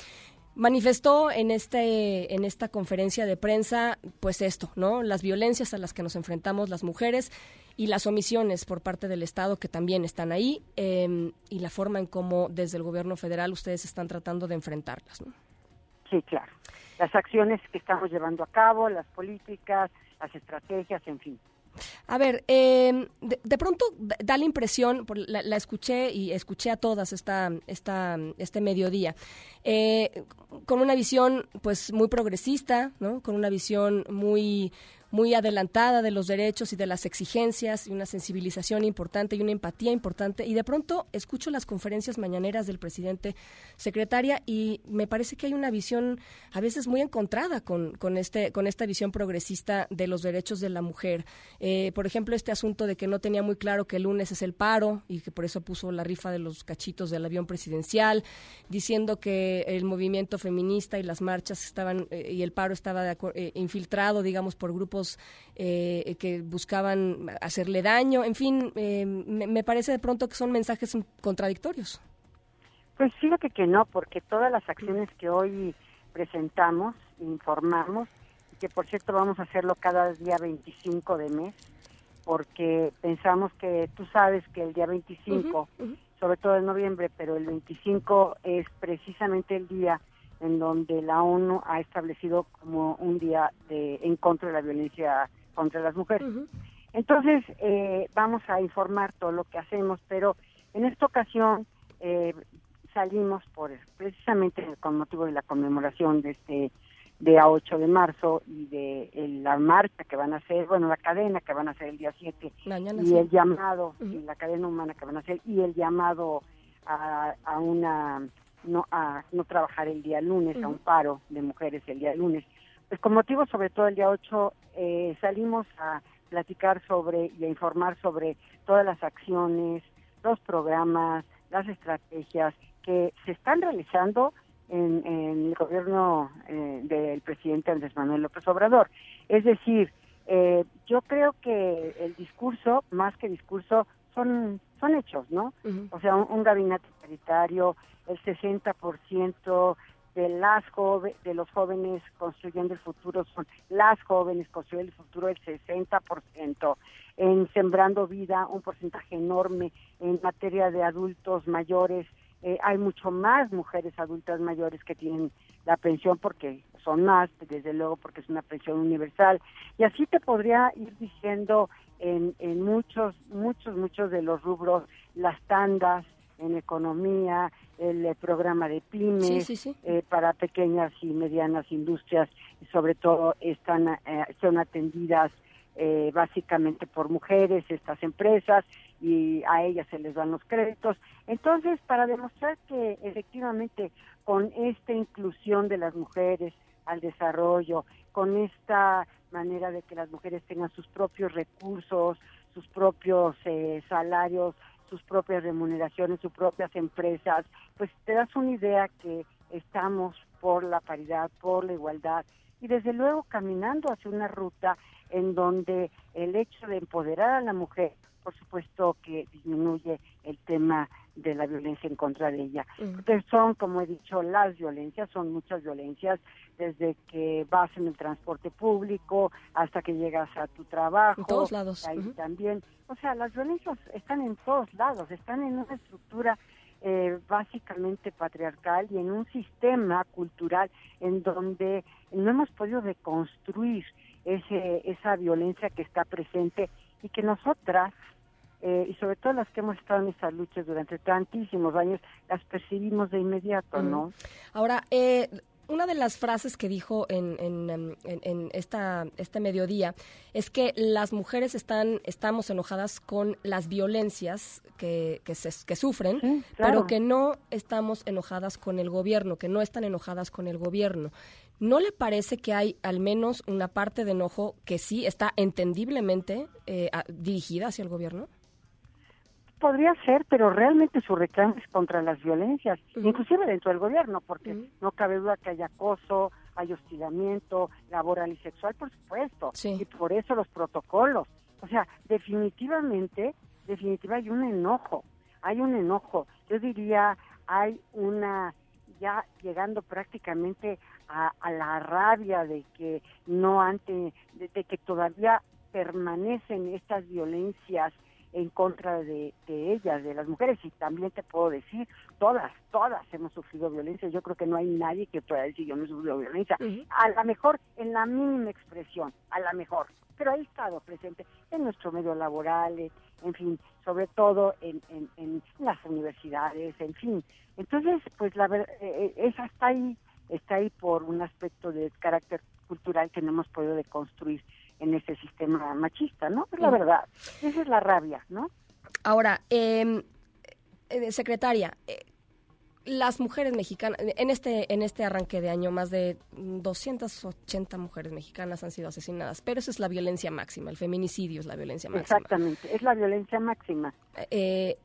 manifestó en este en esta conferencia de prensa pues esto, ¿no? Las violencias a las que nos enfrentamos las mujeres y las omisiones por parte del Estado que también están ahí em, y la forma en cómo desde el gobierno federal ustedes están tratando de enfrentarlas, ¿no? Sí, claro. Las acciones que estamos llevando a cabo, las políticas, las estrategias, en fin. A ver, eh, de, pronto da la impresión, la escuché y escuché a todas esta, esta, este mediodía, eh, con una visión pues muy progresista, ¿no? con una visión muy muy adelantada de los derechos y de las exigencias y una sensibilización importante y una empatía importante. Y de pronto escucho las conferencias mañaneras del presidente secretaria y me parece que hay una visión a veces muy encontrada con, con este con esta visión progresista de los derechos de la mujer. Eh, por ejemplo este asunto de que no tenía muy claro que el lunes es el paro y que por eso puso la rifa de los cachitos del avión presidencial diciendo que el movimiento feminista y las marchas estaban eh, y el paro estaba de eh, infiltrado digamos por grupos eh, que buscaban hacerle daño en fin eh, me, me parece de pronto que son mensajes contradictorios. Pues fíjate que no, porque todas las acciones que hoy presentamos, informamos, y que por cierto vamos a hacerlo cada día 25 de mes, porque pensamos que tú sabes que el día 25, sobre todo en noviembre, pero el 25 es precisamente el día en donde la ONU ha establecido como un día de en contra de la violencia contra las mujeres. Entonces, eh, vamos a informar todo lo que hacemos, pero en esta ocasión eh, salimos por precisamente con motivo de la conmemoración de este día 8 de marzo y de eh, la marcha que van a hacer, bueno, la cadena que van a hacer el día 7 Mañana y sí. el llamado, y la cadena humana que van a hacer y el llamado a, a una no a no trabajar el día lunes, a un paro de mujeres el día lunes. Pues con motivo sobre todo el día 8 eh, salimos a platicar sobre y a informar sobre todas las acciones, los programas, las estrategias que se están realizando en, en el gobierno eh, del presidente Andrés Manuel López Obrador. Es decir, eh, yo creo que el discurso, más que discurso, son, son hechos, ¿no? O sea, un, un gabinete paritario, el 60% de las jove- de los jóvenes construyendo el futuro son las jóvenes construyendo el futuro el 60% en sembrando vida un porcentaje enorme en materia de adultos mayores. Eh, hay mucho más mujeres adultas mayores que tienen la pensión porque son más desde luego porque es una pensión universal. Y así te podría ir diciendo en, en muchos muchos muchos de los rubros las tandas en economía, el eh, programa de pymes Sí, sí, sí. eh, para pequeñas y medianas industrias y sobre todo están eh, son atendidas eh, básicamente por mujeres estas empresas y a ellas se les dan los créditos. Entonces, para demostrar que efectivamente con esta inclusión de las mujeres al desarrollo, con esta manera de que las mujeres tengan sus propios recursos, sus propios eh, salarios, sus propias remuneraciones, sus propias empresas, pues te das una idea que estamos por la paridad, por la igualdad y desde luego caminando hacia una ruta en donde el hecho de empoderar a la mujer, por supuesto que disminuye el tema de la violencia en contra de ella. Entonces son, como he dicho, las violencias, son muchas violencias, desde que vas en el transporte público hasta que llegas a tu trabajo. En todos lados. Ahí también. O sea, las violencias están en todos lados, están en una estructura eh, básicamente patriarcal y en un sistema cultural en donde no hemos podido deconstruir ese, esa violencia que está presente y que nosotras, eh, y sobre todo las que hemos estado en estas luchas durante tantísimos años, las percibimos de inmediato, ¿no? Ahora, eh, una de las frases que dijo en, en, em, en- en esta, este mediodía es que las mujeres están, estamos enojadas con las violencias que, que, se- que sufren, claro. pero que no estamos enojadas con el gobierno, que no están enojadas con el gobierno. ¿No le parece que hay al menos una parte de enojo que sí está entendiblemente eh, dirigida hacia el gobierno? Podría ser, pero realmente su reclamo es contra las violencias, inclusive dentro del gobierno, porque no cabe duda que hay acoso, hay hostigamiento laboral y sexual, por supuesto, y por eso los protocolos. O sea, definitivamente, definitivamente hay un enojo, hay un enojo. Yo diría, hay una ya llegando prácticamente a, a la rabia de que no antes, de, de que todavía permanecen estas violencias en contra de, de, ellas, de las mujeres, y también te puedo decir, todas, todas hemos sufrido violencia, yo creo que no hay nadie que pueda decir yo no he sufrido violencia, a lo mejor en la mínima expresión, a lo mejor, pero ha estado presente en nuestro medio laboral, en fin, sobre todo en, en, en las universidades, en fin. Entonces, pues la verdad, eh, esa está ahí, está ahí por un aspecto de carácter cultural que no hemos podido deconstruir en este sistema machista, ¿no? Es la verdad, esa es la rabia, ¿no? Ahora, eh, eh, secretaria, eh, las mujeres mexicanas, en este, en este arranque de año, más de 280 mujeres mexicanas han sido asesinadas, pero eso es la violencia máxima, el feminicidio es la violencia máxima. Exactamente, es la violencia máxima. Eh,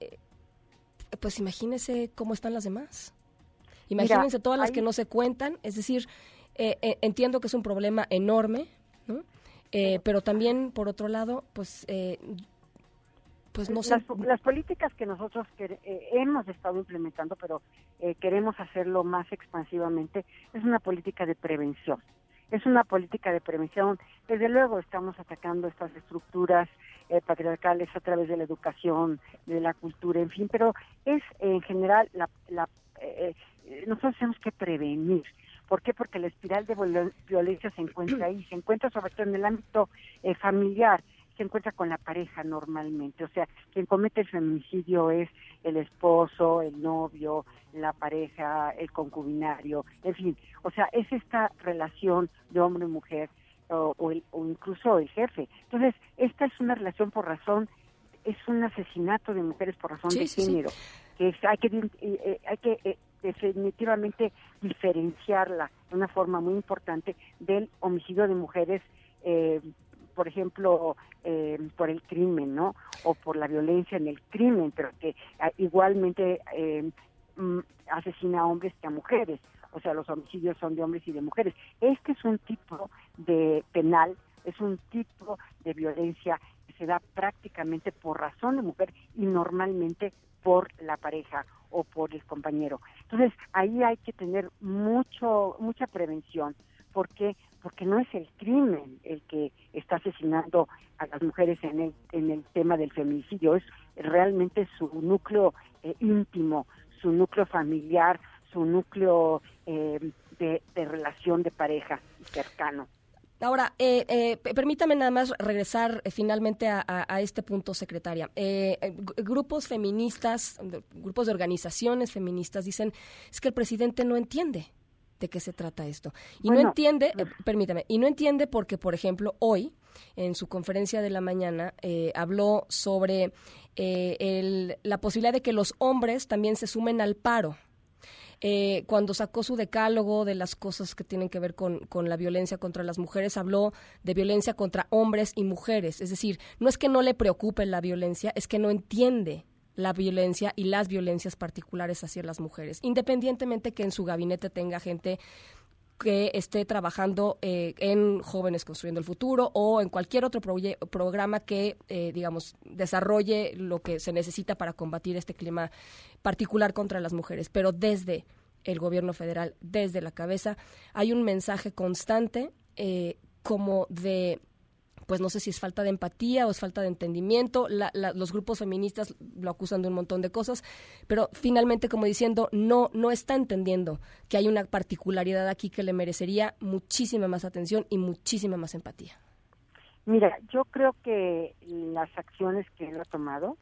pues imagínese cómo están las demás. Imagínense Mira, todas las que no se cuentan, es decir, eh, eh, entiendo que es un problema enorme, ¿no? Eh, pero también, por otro lado, pues, eh, pues no las, las políticas que nosotros quere- eh, hemos estado implementando, pero eh, queremos hacerlo más expansivamente, es una política de prevención. Es una política de prevención. Desde luego estamos atacando estas estructuras eh, patriarcales a través de la educación, de la cultura, en fin, pero es en general la, la eh, eh, nosotros tenemos que prevenir. ¿Por qué? Porque la espiral de viol- violencia se encuentra ahí, se encuentra sobre todo en el ámbito eh, familiar, se encuentra con la pareja normalmente. O sea, quien comete el feminicidio es el esposo, el novio, la pareja, el concubinario, en fin. O sea, es esta relación de hombre y mujer o, o el- o incluso el jefe. Entonces, esta es una relación por razón, es un asesinato de mujeres por razón Sí, de sí, sí. género. Que es- hay que, eh, eh, hay que eh, definitivamente diferenciarla de una forma muy importante del homicidio de mujeres eh, por ejemplo, eh, por el crimen, ¿no? O por la violencia en el crimen, pero que ah, igualmente eh, mm, asesina a hombres que a mujeres. O sea, los homicidios son de hombres y de mujeres. Este es un tipo de penal, es un tipo de violencia que se da prácticamente por razón de mujer y normalmente por la pareja o por el compañero. Entonces, ahí hay que tener mucho mucha prevención. ¿Por qué? Porque no es el crimen el que está asesinando a las mujeres en el, en el tema del feminicidio, es realmente su núcleo eh, íntimo, su núcleo familiar, su núcleo eh, de, de relación de pareja cercano. Ahora, eh, eh, permítame nada más regresar eh, finalmente a, a- a este punto, secretaria. Eh, eh, gru- grupos feministas, grupos de organizaciones feministas dicen es que el presidente no entiende de qué se trata esto. Y no entiende, permítame, y no entiende porque, por ejemplo, hoy, en su conferencia de la mañana, eh, habló sobre eh, el- la posibilidad de que los hombres también se sumen al paro. Eh, cuando sacó su decálogo de las cosas que tienen que ver con, con la violencia contra las mujeres, habló de violencia contra hombres y mujeres. Es decir, no es que no le preocupe la violencia, es que no entiende la violencia y las violencias particulares hacia las mujeres, independientemente que en su gabinete tenga gente que esté trabajando eh, en Jóvenes Construyendo el Futuro o en cualquier otro programa que, eh, digamos, desarrolle lo que se necesita para combatir este clima particular contra las mujeres. Pero desde el gobierno federal, desde la cabeza, hay un mensaje constante eh, como de pues no sé si es falta de empatía o es falta de entendimiento. La- la- los grupos feministas lo acusan de un montón de cosas, pero finalmente, como diciendo, no, no está entendiendo que hay una particularidad aquí que le merecería muchísima más atención y muchísima más empatía. Mira, yo creo que las acciones que él ha tomado,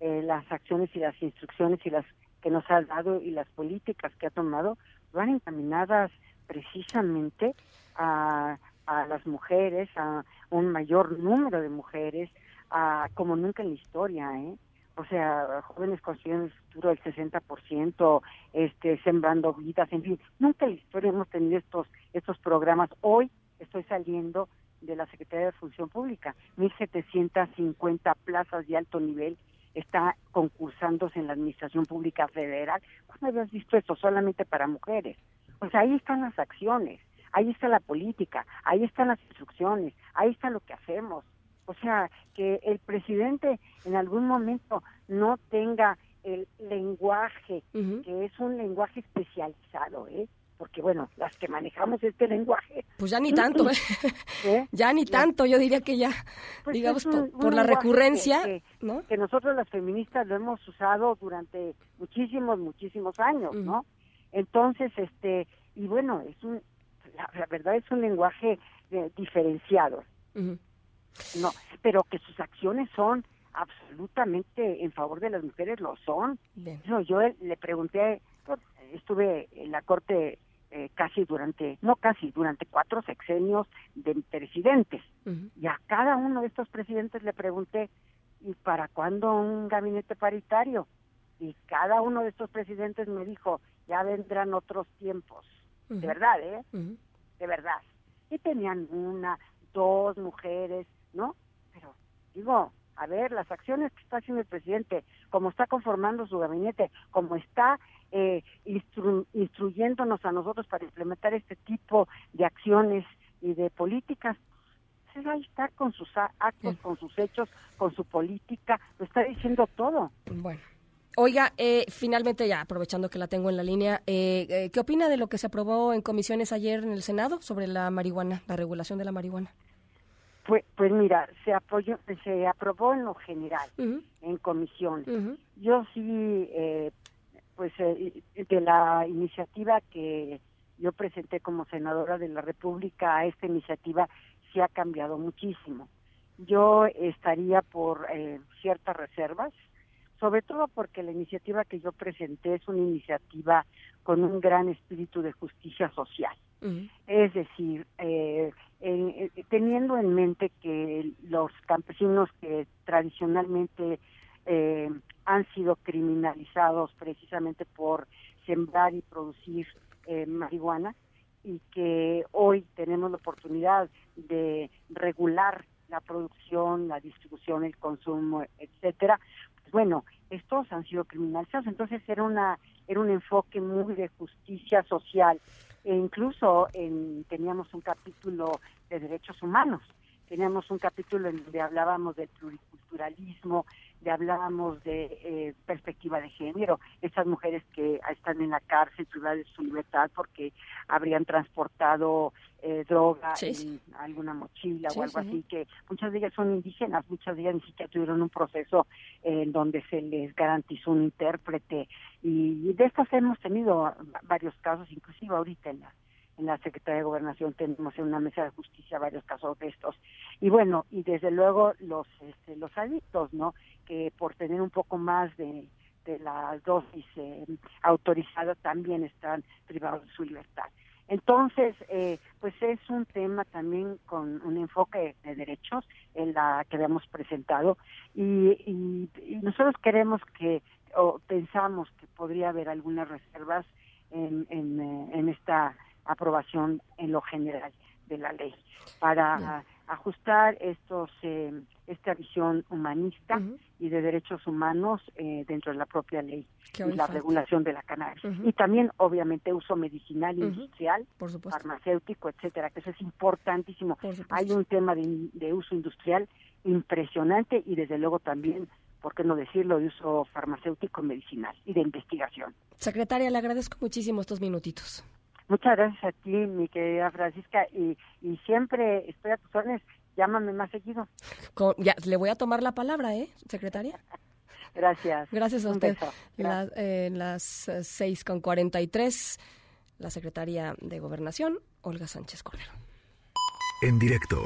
eh, las acciones y las instrucciones y las que nos ha dado y las políticas que ha tomado van encaminadas precisamente a, a las mujeres, a un mayor número de mujeres, a, como nunca en la historia, ¿eh? O sea, jóvenes construyendo el futuro del 60%, este, sembrando vidas, en fin, nunca en la historia hemos tenido estos, estos programas. Hoy estoy saliendo de la Secretaría de Función Pública, 1.750 plazas de alto nivel está concursándose en la Administración Pública Federal. ¿Cuándo habías visto esto solamente para mujeres? Pues ahí están las acciones, ahí está la política, ahí están las instrucciones, ahí está lo que hacemos. O sea, que el presidente en algún momento no tenga el lenguaje, que es un lenguaje especializado, ¿eh? Porque bueno, las que manejamos este lenguaje. Pues ya ni tanto, ¿eh? [LAUGHS] [LAUGHS] Ya ni tanto, yo diría que ya, Pues digamos, un- por, un por la recurrencia, que, que- ¿no? que nosotros las feministas lo hemos usado durante muchísimos, muchísimos años, ¿no? Entonces, este, y bueno, es un, la, la verdad es un lenguaje eh, diferenciado, no, pero que sus acciones son absolutamente en favor de las mujeres, lo son. Bien. Yo le pregunté, pues, estuve en la corte eh, casi durante, no casi, durante cuatro sexenios de presidentes. Y a cada uno de estos presidentes le pregunté, ¿y para cuándo un gabinete paritario? Y cada uno de estos presidentes me dijo, ya vendrán otros tiempos. De verdad, ¿eh? De verdad. Y tenían una, dos mujeres, ¿no? Pero digo, a ver, las acciones que está haciendo el presidente, como está conformando su gabinete, como está eh, instru- instruyéndonos a nosotros para implementar este tipo de acciones y de políticas, pues ahí está con sus a- actos, con sus hechos, con su política, lo está diciendo todo. Bueno. Oiga, eh, finalmente ya, aprovechando que la tengo en la línea, eh, eh, ¿qué opina de lo que se aprobó en comisiones ayer en el Senado sobre la marihuana, la regulación de la marihuana? Pues, pues mira, se apoyó, se aprobó en lo general, en comisión. Yo sí, eh, pues eh, de la iniciativa que yo presenté como senadora de la República a esta iniciativa sí ha cambiado muchísimo. Yo estaría por eh, ciertas reservas, sobre todo porque la iniciativa que yo presenté es una iniciativa con un gran espíritu de justicia social. Es decir, eh, en- eh, teniendo en mente que los campesinos que tradicionalmente eh, han sido criminalizados precisamente por sembrar y producir eh, marihuana y que hoy tenemos la oportunidad de regular la producción, la distribución, el consumo, etcétera, bueno, estos han sido criminalizados, entonces era una era un enfoque muy de justicia social. E incluso en, teníamos un capítulo de derechos humanos, teníamos un capítulo en donde hablábamos del pluriculturalismo, de hablábamos de eh, perspectiva de género, estas mujeres que están en la cárcel privadas de su libertad porque habrían transportado eh, droga Sí, en alguna mochila Sí, o algo sí. así, que muchas de ellas son indígenas, muchas de ellas ni siquiera tuvieron un proceso eh, en donde se les garantizó un intérprete y, de estas hemos tenido va- varios casos, inclusive ahorita en la en la Secretaría de Gobernación tenemos en una mesa de justicia varios casos de estos. Y bueno, y desde luego los este, los adictos, ¿no? Que por tener un poco más de, de la dosis eh, autorizada también están privados de su libertad. Entonces, eh, pues es un tema también con un enfoque de derechos en la que habíamos presentado y, y- nosotros queremos que o pensamos que podría haber algunas reservas en, en, eh, en esta aprobación en lo general de la ley. Para ajustar estos eh, esta visión humanista y de derechos humanos eh, dentro de la propia ley y la falta. regulación de la cannabis. Y también obviamente uso medicinal Ujú. industrial Por farmacéutico etcétera que eso es importantísimo. Hay un tema de, de uso industrial impresionante y desde luego también por qué no decirlo de uso farmacéutico medicinal y de investigación. Secretaria, le agradezco muchísimo estos minutitos. Muchas gracias a ti, mi querida Francisca, y, y siempre estoy a tus órdenes. Llámame más seguido. Con- ya, le voy a tomar la palabra, ¿eh, secretaria? [LAUGHS] Gracias. Gracias a usted. beso. La- eh, en las eh, seis con 43, la secretaria de Gobernación, Olga Sánchez Cordero. En directo.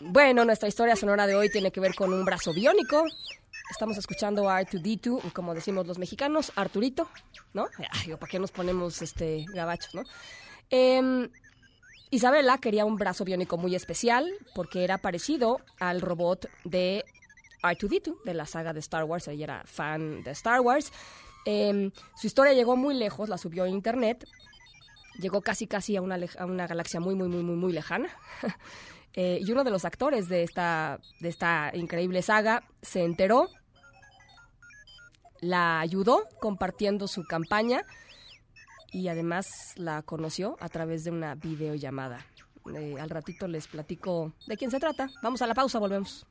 Bueno, nuestra historia sonora de hoy tiene que ver con un brazo biónico. Estamos escuchando a R2D2, como decimos los mexicanos, Arturito, ¿no? ¿para qué nos ponemos este gabachos, no? Em, Isabela quería un brazo biónico muy especial porque era parecido al robot de R2D2 de la saga de Star Wars. Ella era fan de Star Wars. Em, su historia llegó muy lejos, la subió a internet llegó casi casi a una, a una galaxia muy, muy, muy, muy, muy lejana. [LAUGHS] Eh, y uno de los actores de esta, de esta increíble saga se enteró, la ayudó compartiendo su campaña y además la conoció a través de una videollamada. Eh, al ratito les platico de quién se trata. Vamos a la pausa, volvemos.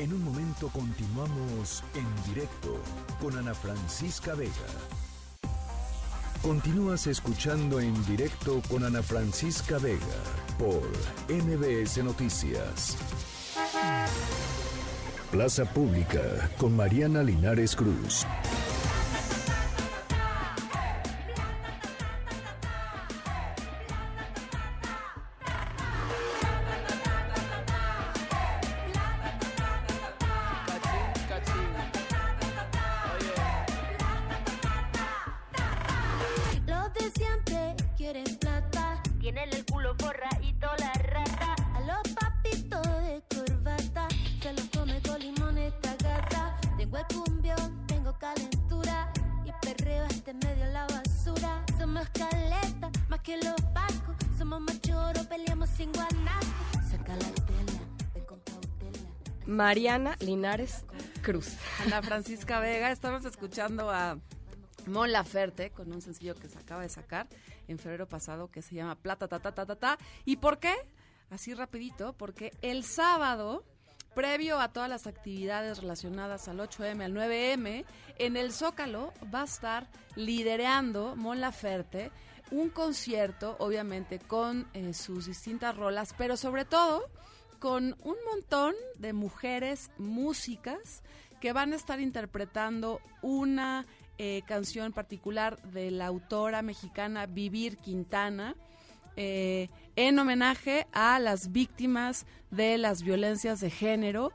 En un momento continuamos en directo con Ana Francisca Vega. Continúas escuchando en directo con Ana Francisca Vega por NBS Noticias. Plaza Pública con Mariana Linares Cruz. Mariana Linares Cruz. Ana Francisca Vega, estamos escuchando a Mon Laferte con un sencillo que se acaba de sacar en febrero pasado que se llama Plata ta ta ta ta. ¿Y por qué? Así rapidito, porque el sábado previo a todas las actividades relacionadas al 8M, al 9M, en el Zócalo va a estar liderando Mon Laferte un concierto, obviamente, con eh, sus distintas rolas, pero sobre todo con un montón de mujeres músicas que van a estar interpretando una eh, canción particular de la autora mexicana Vivir Quintana. eh, en homenaje a las víctimas de las violencias de género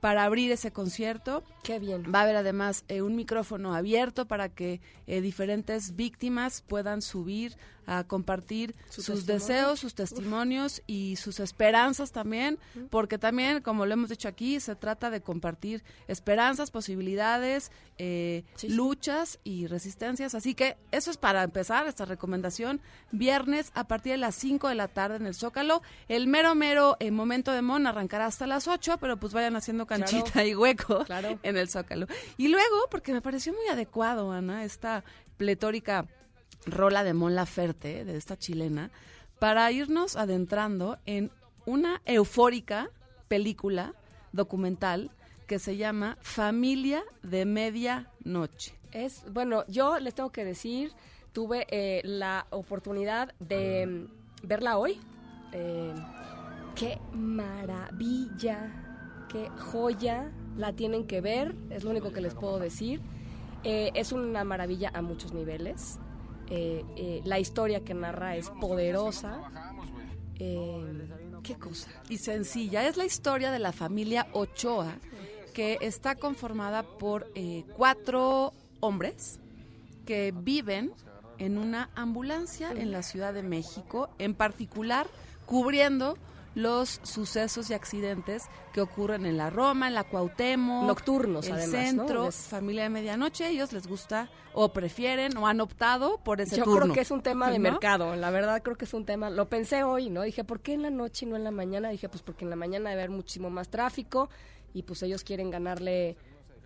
para abrir ese concierto. Qué bien. Va a haber además eh, un micrófono abierto para que eh, diferentes víctimas puedan subir a compartir Su sus testimonio. deseos, sus testimonios y sus esperanzas también, porque también, como lo hemos dicho aquí, se trata de compartir esperanzas, posibilidades, eh, luchas y resistencias. Así que eso es para empezar esta recomendación. Viernes a partir de las 5 de la tarde en el Zócalo. El mero, mero eh, momento de Mon arrancará hasta las 8, pero pues vayan haciendo canchita Claro. y hueco [LAUGHS] Claro. en el Zócalo. Y luego, porque me pareció muy adecuado, Ana, esta pletórica rola de Mon Laferte, de esta chilena, para irnos adentrando en una eufórica película documental que se llama Familia de Medianoche. Es, bueno, yo les tengo que decir, tuve eh, la oportunidad de mm, verla hoy. Eh, qué maravilla, qué joya, la tienen que ver, es lo único que les puedo decir. Eh, es una maravilla a muchos niveles. Eh, eh, la historia que narra es poderosa. Eh, qué cosa. y sencilla. Es la historia de la familia Ochoa, que está conformada por eh, cuatro hombres que viven en una ambulancia en la Ciudad de México, en particular cubriendo los sucesos y accidentes que ocurren en la Roma, en la Cuauhtémoc, Nocturnos, el además, centro, familia de medianoche, ellos les gusta o prefieren o han optado por ese Yo turno. creo que es un tema de ¿no? mercado, la verdad creo que es un tema, lo pensé hoy, ¿no? Dije, ¿por qué en la noche y no en la mañana? Dije, pues porque en la mañana debe haber muchísimo más tráfico y pues ellos quieren ganarle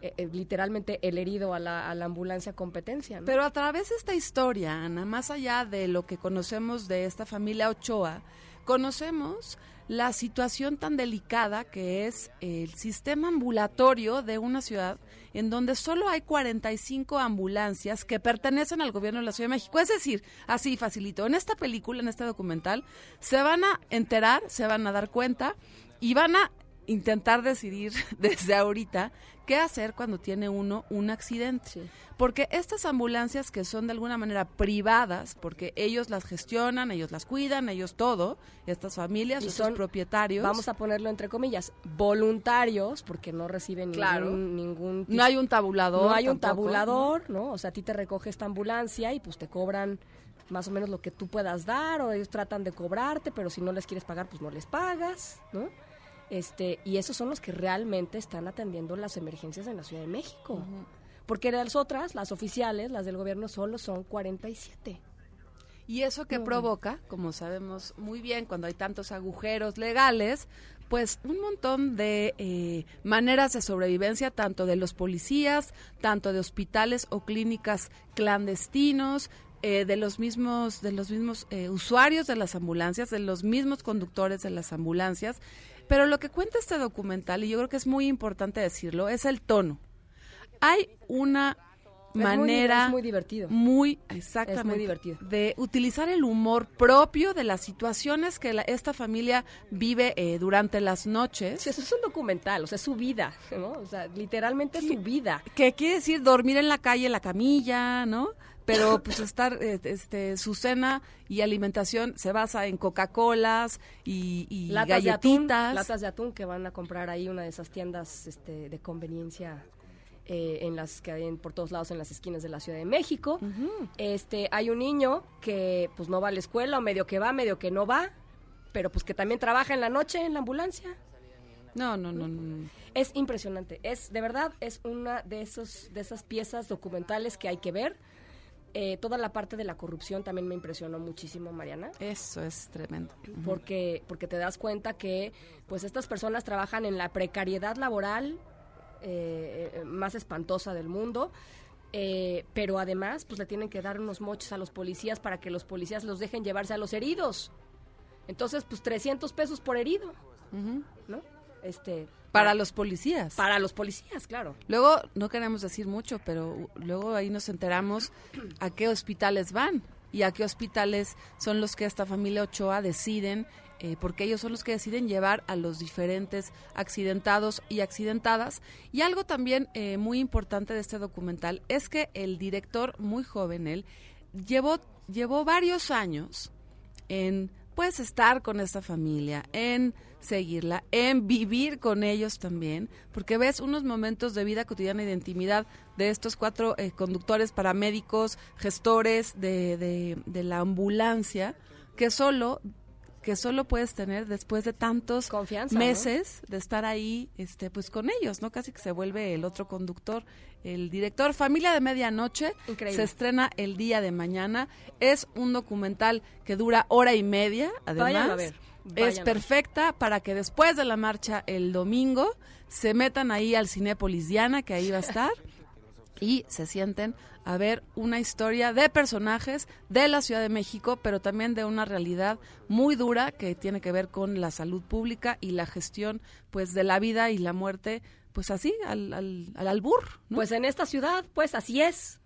eh, eh, literalmente el herido a la, a la ambulancia competencia, ¿no? Pero a través de esta historia, Ana, más allá de lo que conocemos de esta familia Ochoa, conocemos la situación tan delicada que es el sistema ambulatorio de una ciudad en donde solo hay 45 ambulancias que pertenecen al gobierno de la Ciudad de México. Es decir, así facilito, en esta película, en este documental, se van a enterar, se van a dar cuenta y van a intentar decidir [LAUGHS] desde ahorita qué hacer cuando tiene uno un accidente. Porque estas ambulancias que son de alguna manera privadas, porque ellos las gestionan, ellos las cuidan, ellos todo, estas familias, estos son, propietarios. Vamos a ponerlo entre comillas, voluntarios, porque no reciben Claro. ningún, ningún No hay un tabulador No hay un tabulador, ¿no? O sea, a ti te recoge esta ambulancia y pues te cobran más o menos lo que tú puedas dar, o ellos tratan de cobrarte, pero si no les quieres pagar, pues no les pagas, ¿no? Este, y esos son los que realmente están atendiendo las emergencias en la Ciudad de México. Porque las otras, las oficiales, las del gobierno, solo son 47. Y eso que provoca, como sabemos muy bien, cuando hay tantos agujeros legales, pues un montón de eh, maneras de sobrevivencia, tanto de los policías, tanto de hospitales o clínicas clandestinos, eh, de los mismos, de los mismos eh, usuarios de las ambulancias, de los mismos conductores de las ambulancias. Pero lo que cuenta este documental, y yo creo que es muy importante decirlo, es el tono. Hay una muy- manera es muy divertido. muy exactamente Es muy divertido. de utilizar el humor propio de las situaciones que la- esta familia vive eh, durante las noches. Sí, eso es un documental, o sea, es su vida, ¿no? O sea, literalmente es su vida. Que quiere decir dormir en la calle, en la camilla, ¿no? Pero pues estar, eh, este, su cena y alimentación se basa en Coca-Colas y, y latas de atún, galletitas. latas de atún que van a comprar ahí una de esas tiendas este, de conveniencia eh, en las que hay en- por todos lados en las esquinas de la Ciudad de México. Este, hay un niño que pues no va a la escuela o medio que va, medio que no va, pero pues que también trabaja en la noche en la ambulancia. No, no, no, no. Es impresionante. Es de verdad es una de esos de esas piezas documentales que hay que ver. Eh, toda la parte de la corrupción también me impresionó muchísimo, Mariana. Eso es tremendo. Porque, porque te das cuenta que pues estas personas trabajan en la precariedad laboral eh, eh, más espantosa del mundo. eh, pero además, pues le tienen que dar unos moches a los policías para que los policías los dejen llevarse a los heridos. Entonces, pues 300 pesos por herido, ¿no? Este, Para los policías. Para los policías, claro. Luego, no queremos decir mucho, pero luego ahí nos enteramos a qué hospitales van y a qué hospitales son los que esta familia Ochoa deciden, eh, porque ellos son los que deciden llevar a los diferentes accidentados y accidentadas. Y algo también eh, muy importante de este documental es que el director, muy joven él, llevó, llevó varios años en pues estar con esta familia, en seguirla, en vivir con ellos también, porque ves unos momentos de vida cotidiana y de intimidad de estos cuatro eh, conductores, paramédicos, gestores de, de, de la ambulancia, que solo que solo puedes tener después de tantos Confianza, ¿no? meses de estar ahí este pues con ellos, ¿no? Casi que se vuelve el otro conductor, el director Familia de Medianoche Increíble. se estrena el día de mañana. Es un documental que dura hora y media, además. A ver, es perfecta para que después de la marcha el domingo se metan ahí al Cinépolis Diana, que ahí va a estar, [LAUGHS] y se sienten a ver una historia de personajes de la Ciudad de México, pero también de una realidad muy dura que tiene que ver con la salud pública y la gestión pues de la vida y la muerte, pues así, al, al, al albur. ¿no? Pues en esta ciudad, pues así es.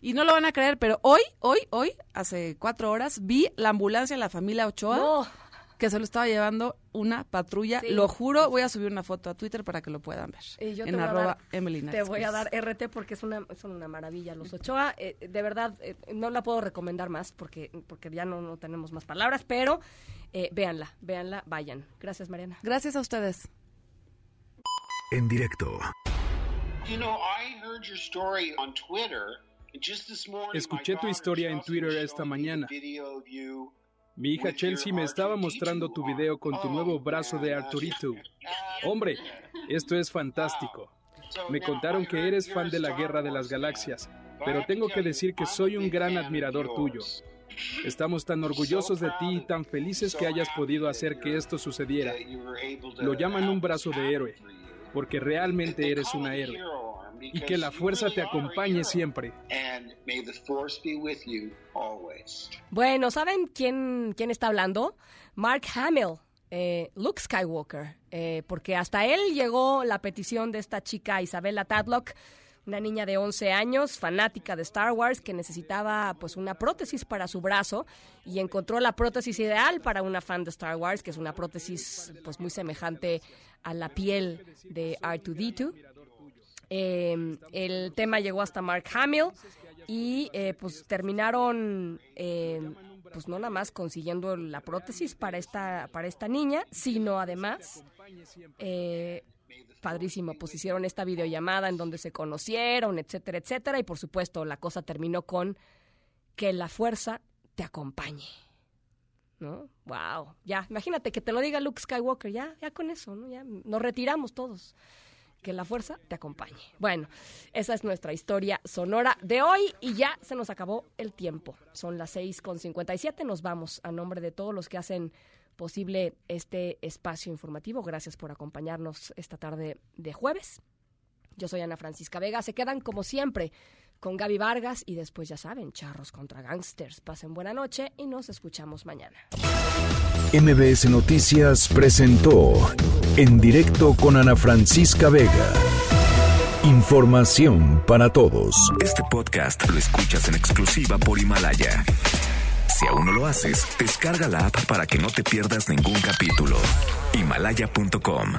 Y no lo van a creer, pero hoy, hoy, hoy, hace cuatro horas, vi la ambulancia de la familia Ochoa que se lo estaba llevando una patrulla. Sí. Lo juro, voy a subir una foto a Twitter para que lo puedan ver. Y yo te en voy a arroba dar- Emily Te voy a dar RT porque es una, son una maravilla. Los Ochoa, eh, de verdad, eh, no la puedo recomendar más porque, porque ya no, no tenemos más palabras, pero eh, véanla, véanla, vayan. Gracias, Mariana. Gracias a ustedes. En directo. You know, I heard your story on Twitter. and Just this morning, Escuché tu historia en Twitter esta mañana. Mi hija Chelsea me estaba mostrando tu video con tu nuevo brazo de Arturito. Hombre, esto es fantástico. Me contaron que eres fan de la Guerra de las Galaxias, pero tengo que decir que soy un gran admirador tuyo. Estamos tan orgullosos de ti y tan felices que hayas podido hacer que esto sucediera. Lo llaman un brazo de héroe, porque realmente eres una héroe. Y que la fuerza te acompañe siempre. And may the force be with you always. Bueno, ¿saben quién, quién está hablando? Mark Hamill, eh, Luke Skywalker, eh, porque hasta él llegó la petición de esta chica Isabella Tadlock, una niña de 11 años, fanática de Star Wars, que necesitaba pues una prótesis para su brazo y encontró la prótesis ideal para una fan de Star Wars, que es una prótesis pues muy semejante a la piel de R2D2. Eh, el tema llegó hasta Mark Hamill y eh, pues terminaron eh, pues no nada más consiguiendo la prótesis para esta para esta niña sino además eh, padrísimo pues hicieron esta videollamada en donde se conocieron etcétera etcétera y por supuesto la cosa terminó con que la fuerza te acompañe ¿no? Wow, ya, imagínate que te lo diga Luke Skywalker, ya, ya con eso, ¿no? Ya nos retiramos todos. Que la fuerza te acompañe. Bueno, esa es nuestra historia sonora de hoy y ya se nos acabó el tiempo. Son las 6.57, nos vamos a nombre de todos los que hacen posible este espacio informativo. Gracias por acompañarnos esta tarde de jueves. Yo soy Ana Francisca Vega. Se quedan como siempre con Gaby Vargas y después ya saben, charros contra gangsters. Pasen buena noche y nos escuchamos mañana. MBS Noticias presentó en directo con Ana Francisca Vega. Información para todos. Este podcast lo escuchas en exclusiva por Himalaya. Si aún no lo haces, descarga la app para que no te pierdas ningún capítulo. Himalaya.com